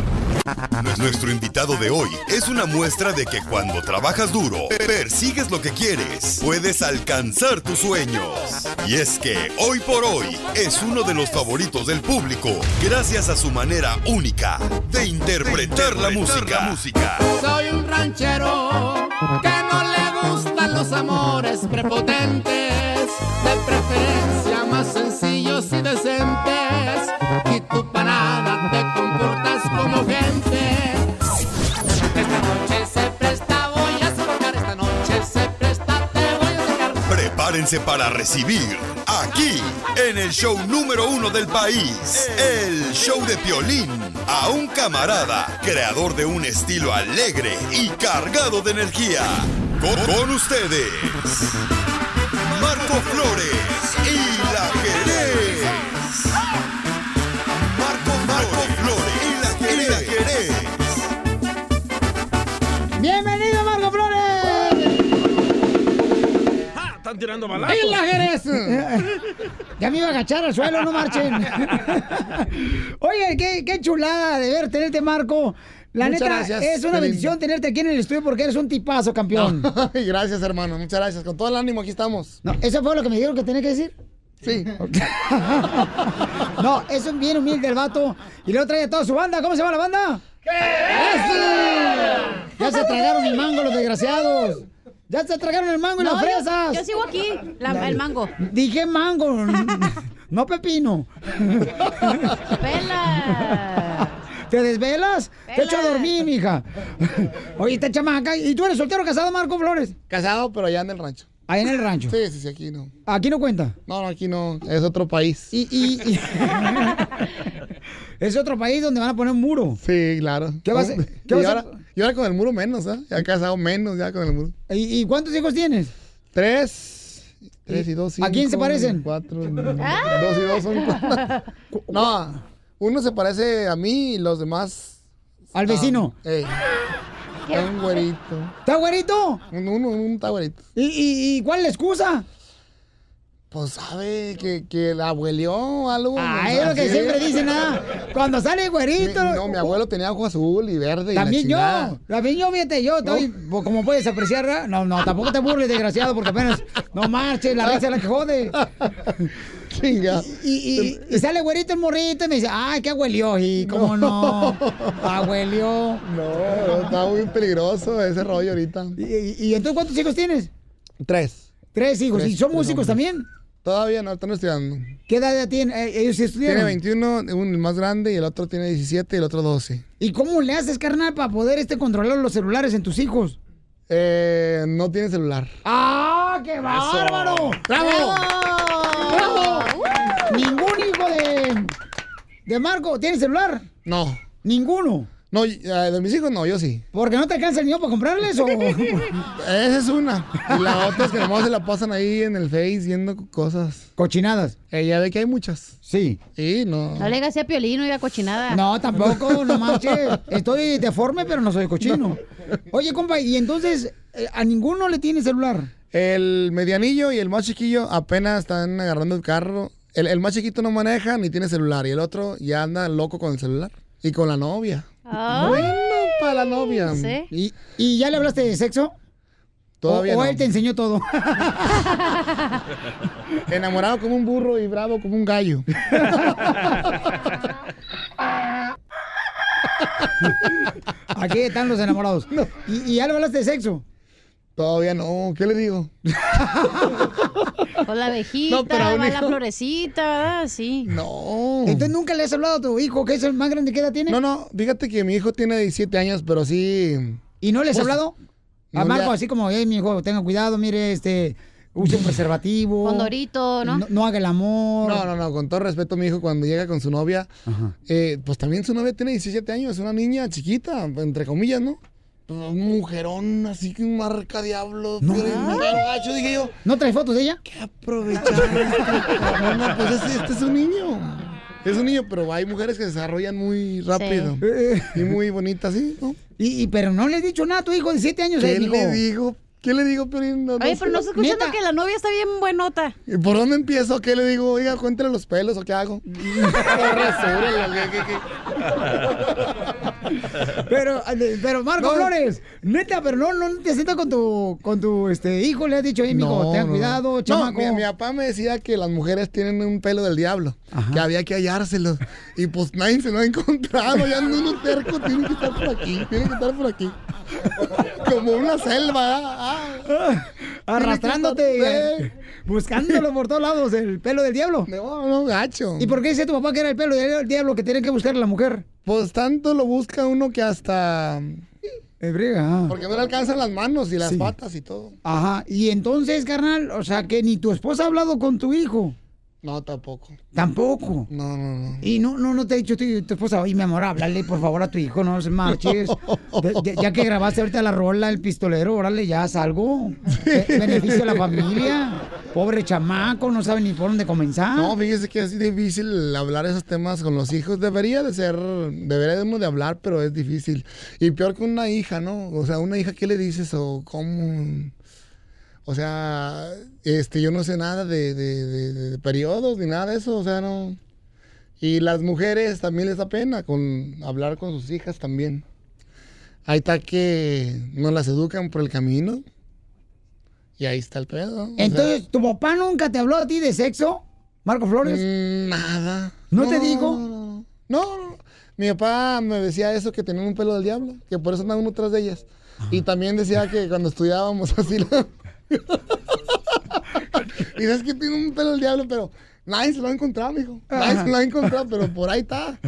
Nuestro invitado de hoy es una muestra de que cuando trabajas duro, persigues lo que quieres, puedes alcanzar tus sueños. Y es que hoy por hoy es uno de los favoritos del público gracias a su manera única de interpretar la música. Soy un ranchero que no le gustan los amores prepotentes, de preferencia más sencillos y decentes. Prepárense para recibir aquí, en el show número uno del país, el show de Piolín, a un camarada, creador de un estilo alegre y cargado de energía. Con, con ustedes, Marco Flores tirando balazos. ¡Ahí la Jerez! ya me iba a agachar al suelo, no marchen. Oye, qué, qué chulada de ver tenerte, Marco. La Muchas neta, gracias, es una qué bendición lindo. tenerte aquí en el estudio porque eres un tipazo, campeón. Ay, gracias, hermano. Muchas gracias. Con todo el ánimo aquí estamos. No, ¿Eso fue lo que me dijeron que tenía que decir? Sí. no, es un bien humilde el vato. Y luego trae a toda su banda. ¿Cómo se llama la banda? ¡Eso! Ya se tragaron el mango los desgraciados. Ya se tragaron el mango y No, las yo- fresas. yo sigo aquí, la- el mango. Dije mango, no pepino. ¿Te desvelas? Te echo a dormir, mija. Oye, esta chamaca. ¿Y tú eres soltero o casado, Marco Flores? Casado, pero allá en el rancho. Ahí en el rancho. Sí, sí, sí, aquí no. Aquí no cuenta. No, no, aquí no. Es otro país. Y, y- y- es otro país donde van a poner un muro. Sí, claro. ¿Qué vas a- y, qué vas a- ahora, y ahora con el muro menos, ¿eh? Ya casado menos, ya con el muro. ¿Y, y cuántos hijos tienes? Tres. Tres y dos, cinco. ¿A quién se parecen? Cuatro. Dos y dos son cuatro. No, uno se parece a mí y los demás... ¿Al vecino? Ah, ey. Está un güerito. ¿Está güerito? Un, uno, un está güerito. ¿Y, y, y cuál es la excusa? Pues sabe que, que la abuelió algo. Ah, es lo que siempre dicen, nada. Cuando sale güerito. Mi- no, mi abuelo tenía ojo azul y verde. y la También yo, también yo, fíjate, yo estoy, po- como puedes apreciar, no, no, tampoco te burles, desgraciado, porque apenas, no marches, la risa es la que jode. Chinga. Y, y, y sale güerito el morrito y me dice, ay, qué abuelió, y cómo no, abuelió. No, está muy peligroso ese rollo ahorita. ¿Y, y- y entonces cuántos hijos tienes? Tres. Tres hijos, Tres, ¿y son músicos hombres. también? Todavía no, están estudiando. ¿Qué edad ya tienen? Eh, ¿Ellos sí estudiaron? Tiene 21, uno el más grande, y el otro tiene 17 y el otro 12. ¿Y cómo le haces, carnal, para poder este controlar los celulares en tus hijos? Eh, no tiene celular. ¡Ah, qué bárbaro! ¡Bravo! ¡Bravo! Ningún hijo de, de Marco tiene celular. No. Ninguno. No, y- eh, de mis hijos no, yo sí. ¿Porque no te alcanza el niño para comprarles o...? Esa es una. Y la otra es que nomás se la pasan ahí en el Face viendo cosas. Cochinadas. Ella ve que hay muchas. Sí. Sí, no. No le hagas a Piolín, oiga, cochinada. No, tampoco, no manches. Estoy deforme, pero no soy cochino. Oye, compa, y entonces, eh, ¿a ninguno le tiene celular? El medianillo y el más chiquillo apenas están agarrando el carro. El, el más chiquito no maneja ni tiene celular. Y el otro ya anda loco con el celular. Y con la novia. Ah. Bueno, para la novia. Sí. ¿Y, y ya le hablaste de sexo? Todavía o, o no. él te enseñó todo. Enamorado como un burro y bravo como un gallo. Aquí están los enamorados. ¿Y, y ya le hablaste de sexo? Todavía no. ¿Qué le digo? Con la abejita, No, pero a va la florecita, ¿verdad? Sí. No. Entonces nunca le has hablado a tu hijo, que es el más grande que edad tiene. No, no, fíjate que mi hijo tiene 17 años, pero sí. ¿Y no les has Pues, hablado? A no Marco, le ha- así como, hey, mi hijo, tenga cuidado, mire, este, use un preservativo. Condorito, ¿no? No, no haga el amor. No, no, no, con todo respeto, mi hijo, cuando llega con su novia, eh, pues también su novia tiene 17 años, es una niña chiquita, entre comillas, ¿no? Un mujerón, así que un marca diablo. No. gacho, dije yo. ¿No traes fotos de ella? ¿Qué aprovechar? no, no, pues este, este es un niño. Es un niño, pero hay mujeres que se desarrollan muy rápido. Y muy bonitas, ¿sí? ¿no? Y, y- pero no le has dicho nada a tu hijo de 7 años. ¿Qué eh, le digo? ¿Qué le digo, Piolín? No, no Oye, pero no está escuchando que la novia está bien buenota. ¿Y ¿Por dónde empiezo? ¿Qué le digo? Oiga, cuéntale los pelos o qué hago. Pero, eh, pero Marco No. Flores, neta, pero no, no te sientas con tu, con tu este, hijo, le has dicho, hey, mijo, No, ten no. cuidado, No, chamaco. mi, mi papá me decía que las mujeres tienen un pelo del diablo, que había que hallárselo. Y pues nadie se lo ha encontrado, ya ando uno terco, tiene que estar por aquí, tiene que estar por aquí. Como una selva, ah. Arrastrándote, que estar- eh, buscándolo por todos lados, el pelo del diablo. No, no, gacho. ¿Y por qué dice tu papá que era el pelo del diablo que tiene que buscar la mujer? Pues tanto lo busca uno que hasta... Briga, ah. Porque no le alcanzan las manos y las Sí. patas y todo. Ajá, y entonces, carnal, o sea, que ni tu esposa ha hablado con tu hijo. No, tampoco. Tampoco. No, no, no. Y no, no, no te ha dicho tu, tu esposa, oye, mi amor, háblale por favor a tu hijo, no se marches. De- de- ya que grabaste ahorita la rola, el pistolero, órale, ya haz algo. Be- beneficio a la familia. Pobre chamaco, no sabe ni por dónde comenzar. No, fíjese que es difícil hablar esos temas con los hijos. Debería de ser, deberíamos de hablar, pero es difícil. Y peor que una hija, ¿no? O sea, una hija, ¿qué le dices o cómo? O sea, este, yo no sé nada de, de, de- de periodos ni nada de eso, o sea, no. Y las mujeres también les da pena con hablar con sus hijas también. Ahí está que no las educan por el camino. Y ahí está el pedo. o sea. Entonces, ¿tu papá nunca te habló a ti de sexo, Marco Flores? Mm, nada. ¿No, te digo? No, no, no. Mi papá me decía eso, que tenían un pelo del diablo, que por eso andaba uno tras de ellas. Y también decía que cuando estudiábamos así la... y sabes que tiene un pelo del diablo, pero nadie se lo ha encontrado, mijo. Nadie se lo ha encontrado, pero por ahí está.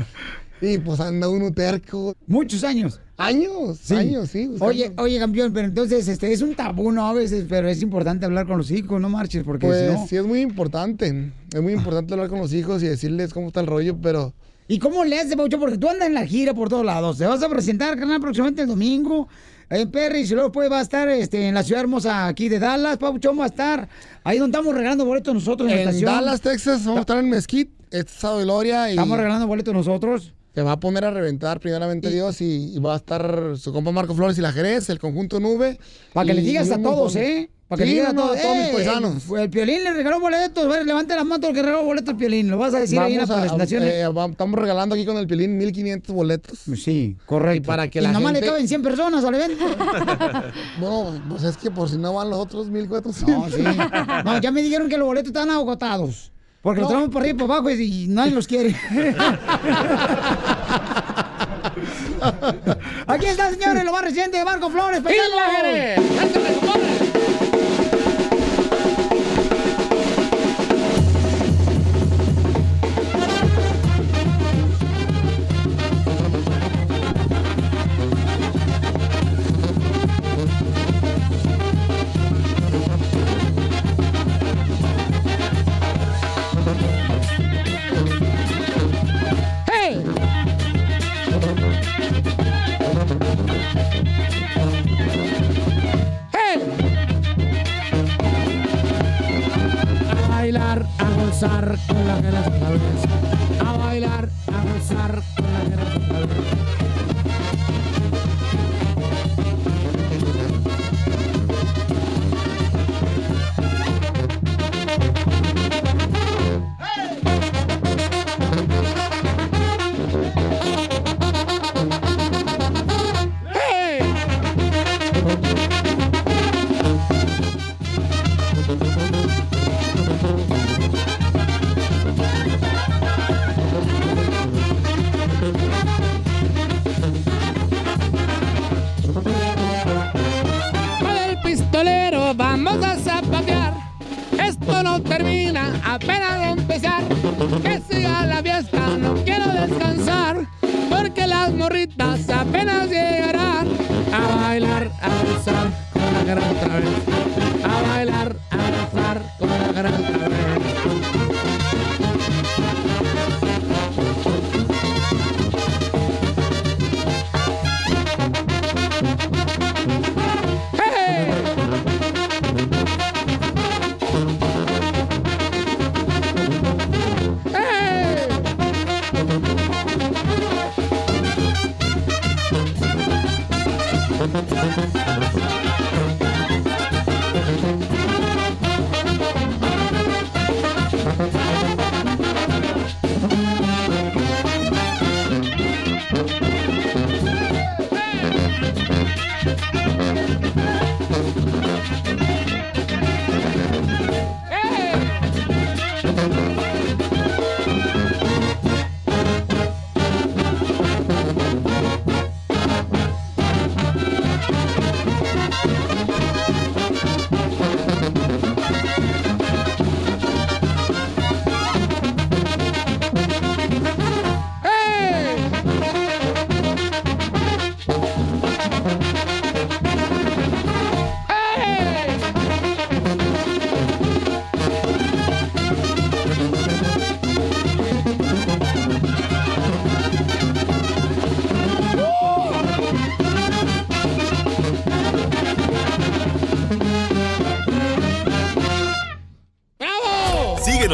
Y pues anda uno terco. Muchos años. Años, años, sí. buscando. Oye, oye, campeón, pero entonces este es un tabú, ¿no? A veces, pero es importante hablar con los hijos, no marches, porque Pues si no... sí, es muy importante. Es muy importante hablar con los hijos y decirles cómo está el rollo, pero... ¿Y cómo le haces, Paucho? Porque tú andas en la gira por todos lados. Te vas a presentar, carnal, próximamente el domingo en Perry. Y luego después va a estar este, en la ciudad hermosa aquí de Dallas. Paucho va a estar ahí donde estamos regalando boletos nosotros en, la En estación. Dallas, Texas, vamos a estar en Mesquite, este sábado de Gloria. Y Estamos regalando boletos nosotros. Se va a poner a reventar, primeramente Dios, y, y va a estar su compa Marco Flores y la Jerez, el conjunto Nube. Para que le digas a todos, montón. ¿eh? Para que Sí, no, todos. mis "Eh, paisanos. El, el Piolín le regaló boletos. Ver, levante la mano el que regaló boletos al Piolín. Lo vas a decir ahí en las presentaciones. eh, estamos regalando aquí con el Pilín 1500 boletos. Sí, correcto. Y para que y la nomás gente... le caben 100 personas al evento. Bueno, pues es que por si no van los otros 1400. No, sí. No, ya me dijeron que los boletos están agotados. Porque los No. traemos por arriba y por abajo y, y nadie los quiere. Aquí está, señores, lo más reciente de Marco Flores. paisanos. A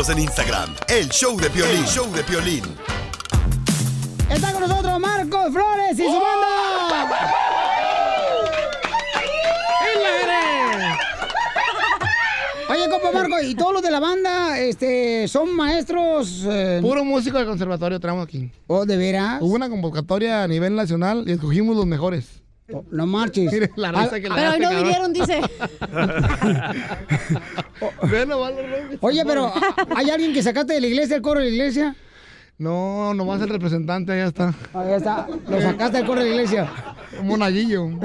Síguenos en Instagram, el show de Piolín, show de Piolín. Está con nosotros Marcos Flores y su banda. Oye, compa Marco, ¿y todos los de la banda este, son maestros? eh, Puro músico de conservatorio traemos aquí. ¿Oh, de veras? Hubo una convocatoria a nivel nacional y escogimos los mejores. No marches. Mire la risa Ah, que le Pero hoy no vinieron, dice. Oye, pero ¿hay alguien que sacaste de la iglesia, el coro de la iglesia? No, nomás el representante, allá está. Ahí está. Lo sacaste del coro de la iglesia. Un monaguillo.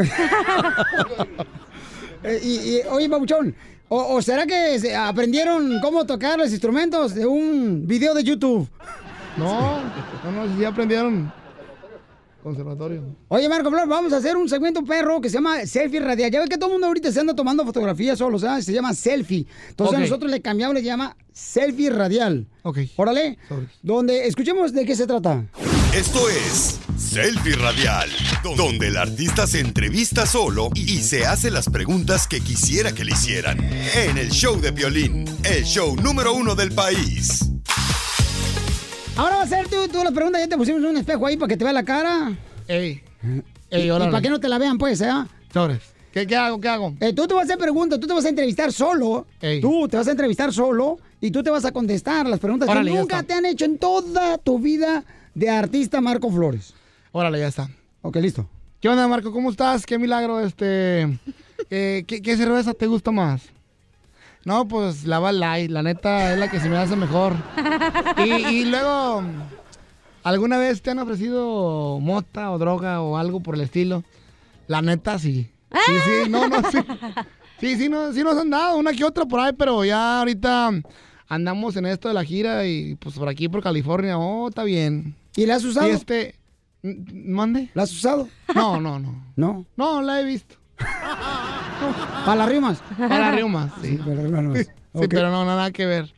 Eh, y, y, oye, Babuchón, ¿o, o será que se- aprendieron cómo tocar los instrumentos de un video de YouTube? No, no, no, sí aprendieron. Conservatorio. Oye, Marco Flor, vamos a hacer un segmento perro que se llama Selfie Radial. Ya ves que todo el mundo ahorita se anda tomando fotografías solo, ¿sabes? Se llama Selfie. Entonces nosotros le cambiamos, le llama Selfie Radial. Ok. Órale. Donde, escuchemos de qué se trata. Esto es Selfie Radial, donde el artista se entrevista solo y se hace las preguntas que quisiera que le hicieran. En el show de Piolín, el show número uno del país. Ahora va a ser tú, tú la pregunta, ya te pusimos un espejo ahí para que te vea la cara. Ey. ¿Y, Ey, y órale. para que no te la vean, pues, eh? Sobres. ¿Qué, qué hago? ¿Qué hago? Eh, tú te vas a hacer preguntas, tú te vas a entrevistar solo. Tú te vas a entrevistar solo y tú te vas a contestar las preguntas Órale, que nunca te han hecho en toda tu vida de artista Marco Flores. Órale, ya está. Ok, listo. ¿Qué onda, Marco? ¿Cómo estás? Qué milagro, este... eh, ¿qué, qué cerveza te gusta más? No, pues la Light, la neta es la que se me hace mejor. Y, y luego, ¿alguna vez te han ofrecido mota o droga o algo por el estilo? La neta, sí. Sí, sí, no, no, sí. Sí, sí, no, sí nos han dado una que otra por ahí, pero ya ahorita andamos en esto de la gira y pues por aquí, por California, oh, está bien. ¿Y la has usado? Y este, ¿mande? ¿La has usado? No, no, no. ¿No? No, la he visto. ¿Para las rimas? Para las rimas, sí. para las rimas. Sí, Ok. pero no, nada que ver.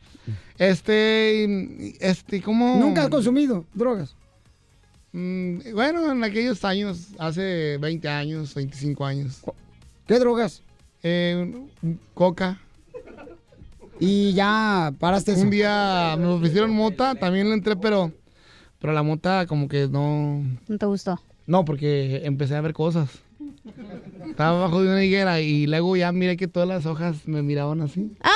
Este, este, ¿cómo? ¿Nunca has consumido drogas? Mm, bueno, en aquellos años, hace 20 años, 25 años. ¿Qué drogas? Eh, coca. Y ya paraste eso. Un día me ofrecieron mota, también le entré, pero, pero la mota como que no... No te gustó. No, porque empecé a ver cosas. Estaba abajo de una higuera y luego ya miré que todas las hojas me miraban así. ¡Ah!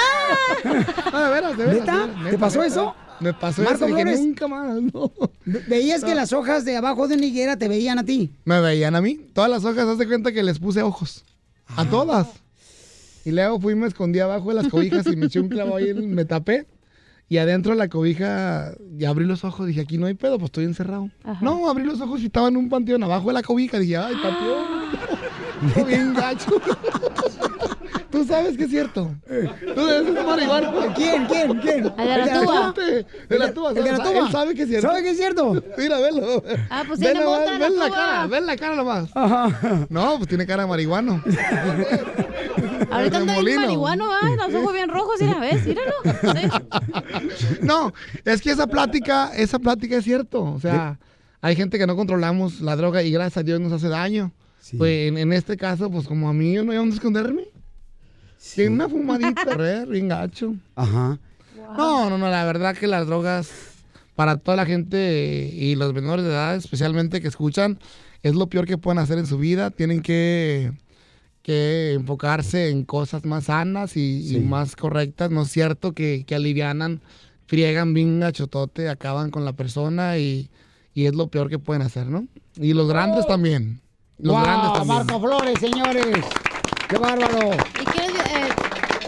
No, de veras, de veras. ¿Neta? de veras, ¿Te neta, pasó neta. eso? Me pasó Marco eso. Dije, Flores. nunca más, no. Ve- ¿Veías que las hojas de abajo de una higuera te veían a ti? Me veían a mí. Todas las hojas, haz de cuenta que les puse ojos. A todas. Y luego fui y me escondí abajo de las cobijas y me eché un clavo ahí, y me tapé. Y adentro de la cobija, ya abrí los ojos. Dije, aquí no hay pedo, pues estoy encerrado. No, abrí los ojos y estaba en un panteón abajo de la cobija. Dije, ay, panteón. No, bien gacho. Tú sabes que es cierto. Tú eres marihuana. ¿Quién? ¿Quién? ¿Quién? El de la tuba. El de la tuba. El de la ¿sabes? tuba. Él sabe que es cierto. ¿Sabe que es cierto? Mira, velo. Ah, pues tiene en la ven la cara, ven la cara nomás. Ajá. No, pues tiene cara de marihuano. Ahorita anda bien marihuano, ¿ah? Los ojos bien rojos, la ves, míralo. No, es que esa plática, esa plática es cierto. O sea, hay gente que no controlamos la droga y gracias a Dios nos hace daño. Pues en, en este caso, pues como a mí yo no hay dónde esconderme. Sí. una fumadita, re, bien gacho. Ajá. No, no, no, la verdad que las drogas para toda la gente y los menores de edad, especialmente que escuchan, es lo peor que pueden hacer en su vida. Tienen que, que enfocarse en cosas más sanas y, y Sí. más correctas. No es cierto que, que alivianan, friegan bien gachotote, acaban con la persona y, y es lo peor que pueden hacer, ¿no? Y los grandes también. Los Guau, grandes también. Marco Flores, señores. ¡Qué bárbaro! ¿Y qué es, eh,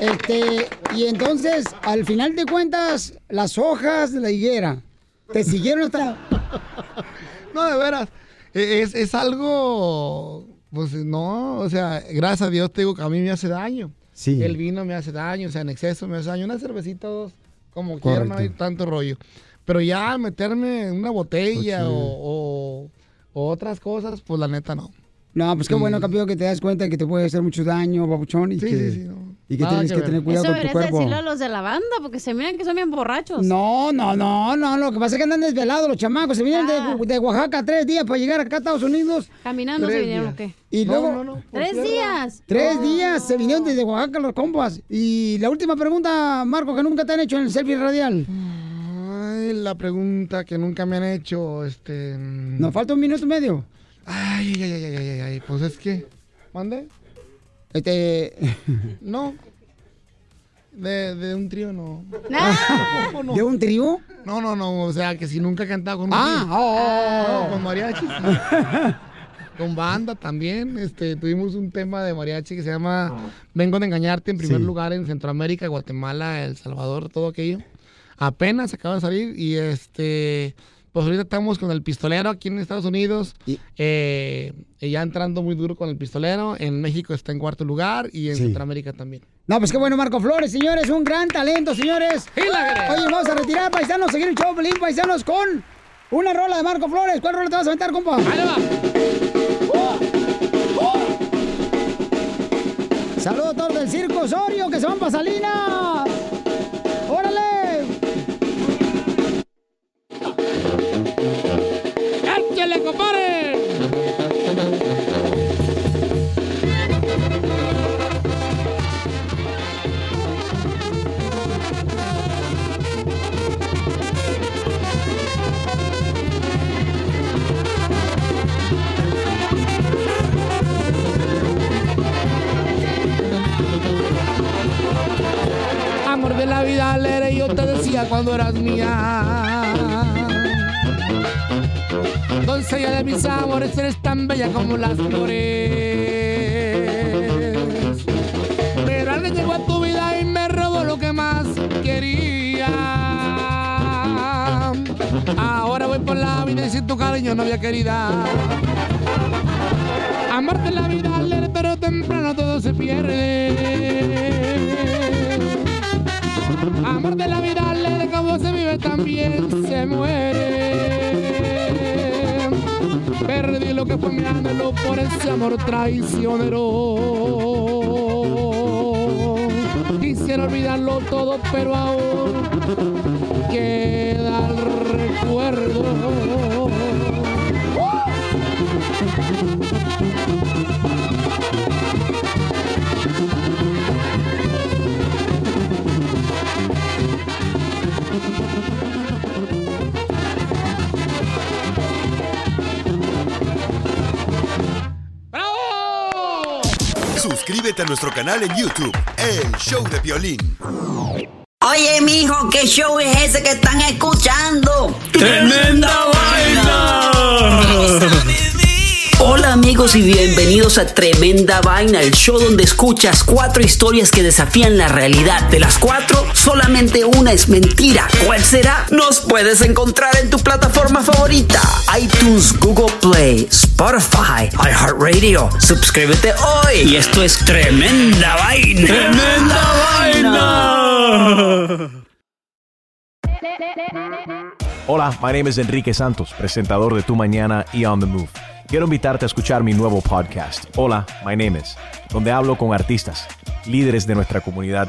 Este, y entonces, al final de cuentas, las hojas de la higuera te siguieron hasta. No, de veras. e- Es, es algo, pues no, o sea, gracias a Dios te digo que a mí me hace daño. Sí. El vino me hace daño, o sea, en exceso me hace daño. Una cervecita, dos, como quiera, no hay tanto rollo. Pero ya meterme en una botella Pues sí. o, o- o otras cosas, pues la neta no. No, pues qué Sí. bueno, campeón, que te das cuenta que te puede hacer mucho daño, babuchón, y Sí, que, sí, sí, no. y que tienes que ver. tener cuidado Eso con tu deberías cuerpo. decirlo a los de la banda, porque se miran que son bien borrachos. No, no, no, no, lo que pasa es que andan desvelados los chamacos, se vienen Ah. de, de Oaxaca tres días para llegar acá a Estados Unidos. Caminando se vinieron, días. ¿o qué? Y No, luego, no, no, por ¿Tres tierra. días? tres días se vinieron desde Oaxaca los compas. Y la última pregunta, Marco, que nunca te han hecho en el selfie radial. Ay, la pregunta que nunca me han hecho, este... mm, Nos falta un minuto y medio. Ay, ay, ay, ay, ay, ay, pues es que... ¿Mande? Este. No. De, de un trío no. Ah. No, no. ¿De un trío? No, no, no. O sea, que si nunca he cantado con un Ah, trío. oh, oh, oh. No, con mariachi. sí. con banda también. Este, tuvimos un tema de mariachi que se llama Vengo de engañarte en primer Sí. lugar en Centroamérica, Guatemala, El Salvador, todo aquello. Apenas acaba de salir y este. Pues ahorita estamos con el pistolero aquí en Estados Unidos. Y- eh, ya entrando muy duro con el pistolero. En México está en cuarto lugar y en Sí. Centroamérica también. No, pues qué bueno, Marco Flores, señores, un gran talento, señores. Oye, vamos a retirar, paisanos, seguir el show, Pelín, paisanos, con una rola de Marco Flores. ¿Cuál rola te vas a aventar, compa? Saludos a todos del Circo Osorio que se van para Salinas. ¡Échale, compadre! Amor de la vida, alegre, yo te decía cuando eras mía. Doncella de mis amores, eres tan bella como las flores. Pero alguien llegó a tu vida y me robó lo que más quería. Ahora voy por la vida y sin tu cariño, novia querida. Amarte la vida, alegre, pero temprano todo se pierde. Amor de la vida, alegre, como se vive también se muere. Perdí lo que fue mi anhelo por ese amor traicionero. Quisiera olvidarlo todo, pero aún queda el recuerdo. Suscríbete a nuestro canal en YouTube, El Show de Violín. Oye, mijo, ¿qué show es ese que están escuchando? ¡Tremenda vaina! Hola, amigos amigos y bienvenidos a Tremenda Vaina, el show donde escuchas cuatro historias que desafían la realidad. De las cuatro, solamente una es mentira. ¿Cuál será? Nos puedes encontrar en tu plataforma favorita. iTunes, Google Play, Spotify, iHeartRadio. Suscríbete hoy. Y esto es Tremenda Vaina. ¡Tremenda vaina! Hola, my name is Enrique Santos, presentador de Tu Mañana y On the Move. Quiero invitarte a escuchar mi nuevo podcast, Hola, my name is, donde hablo con artistas, líderes de nuestra comunidad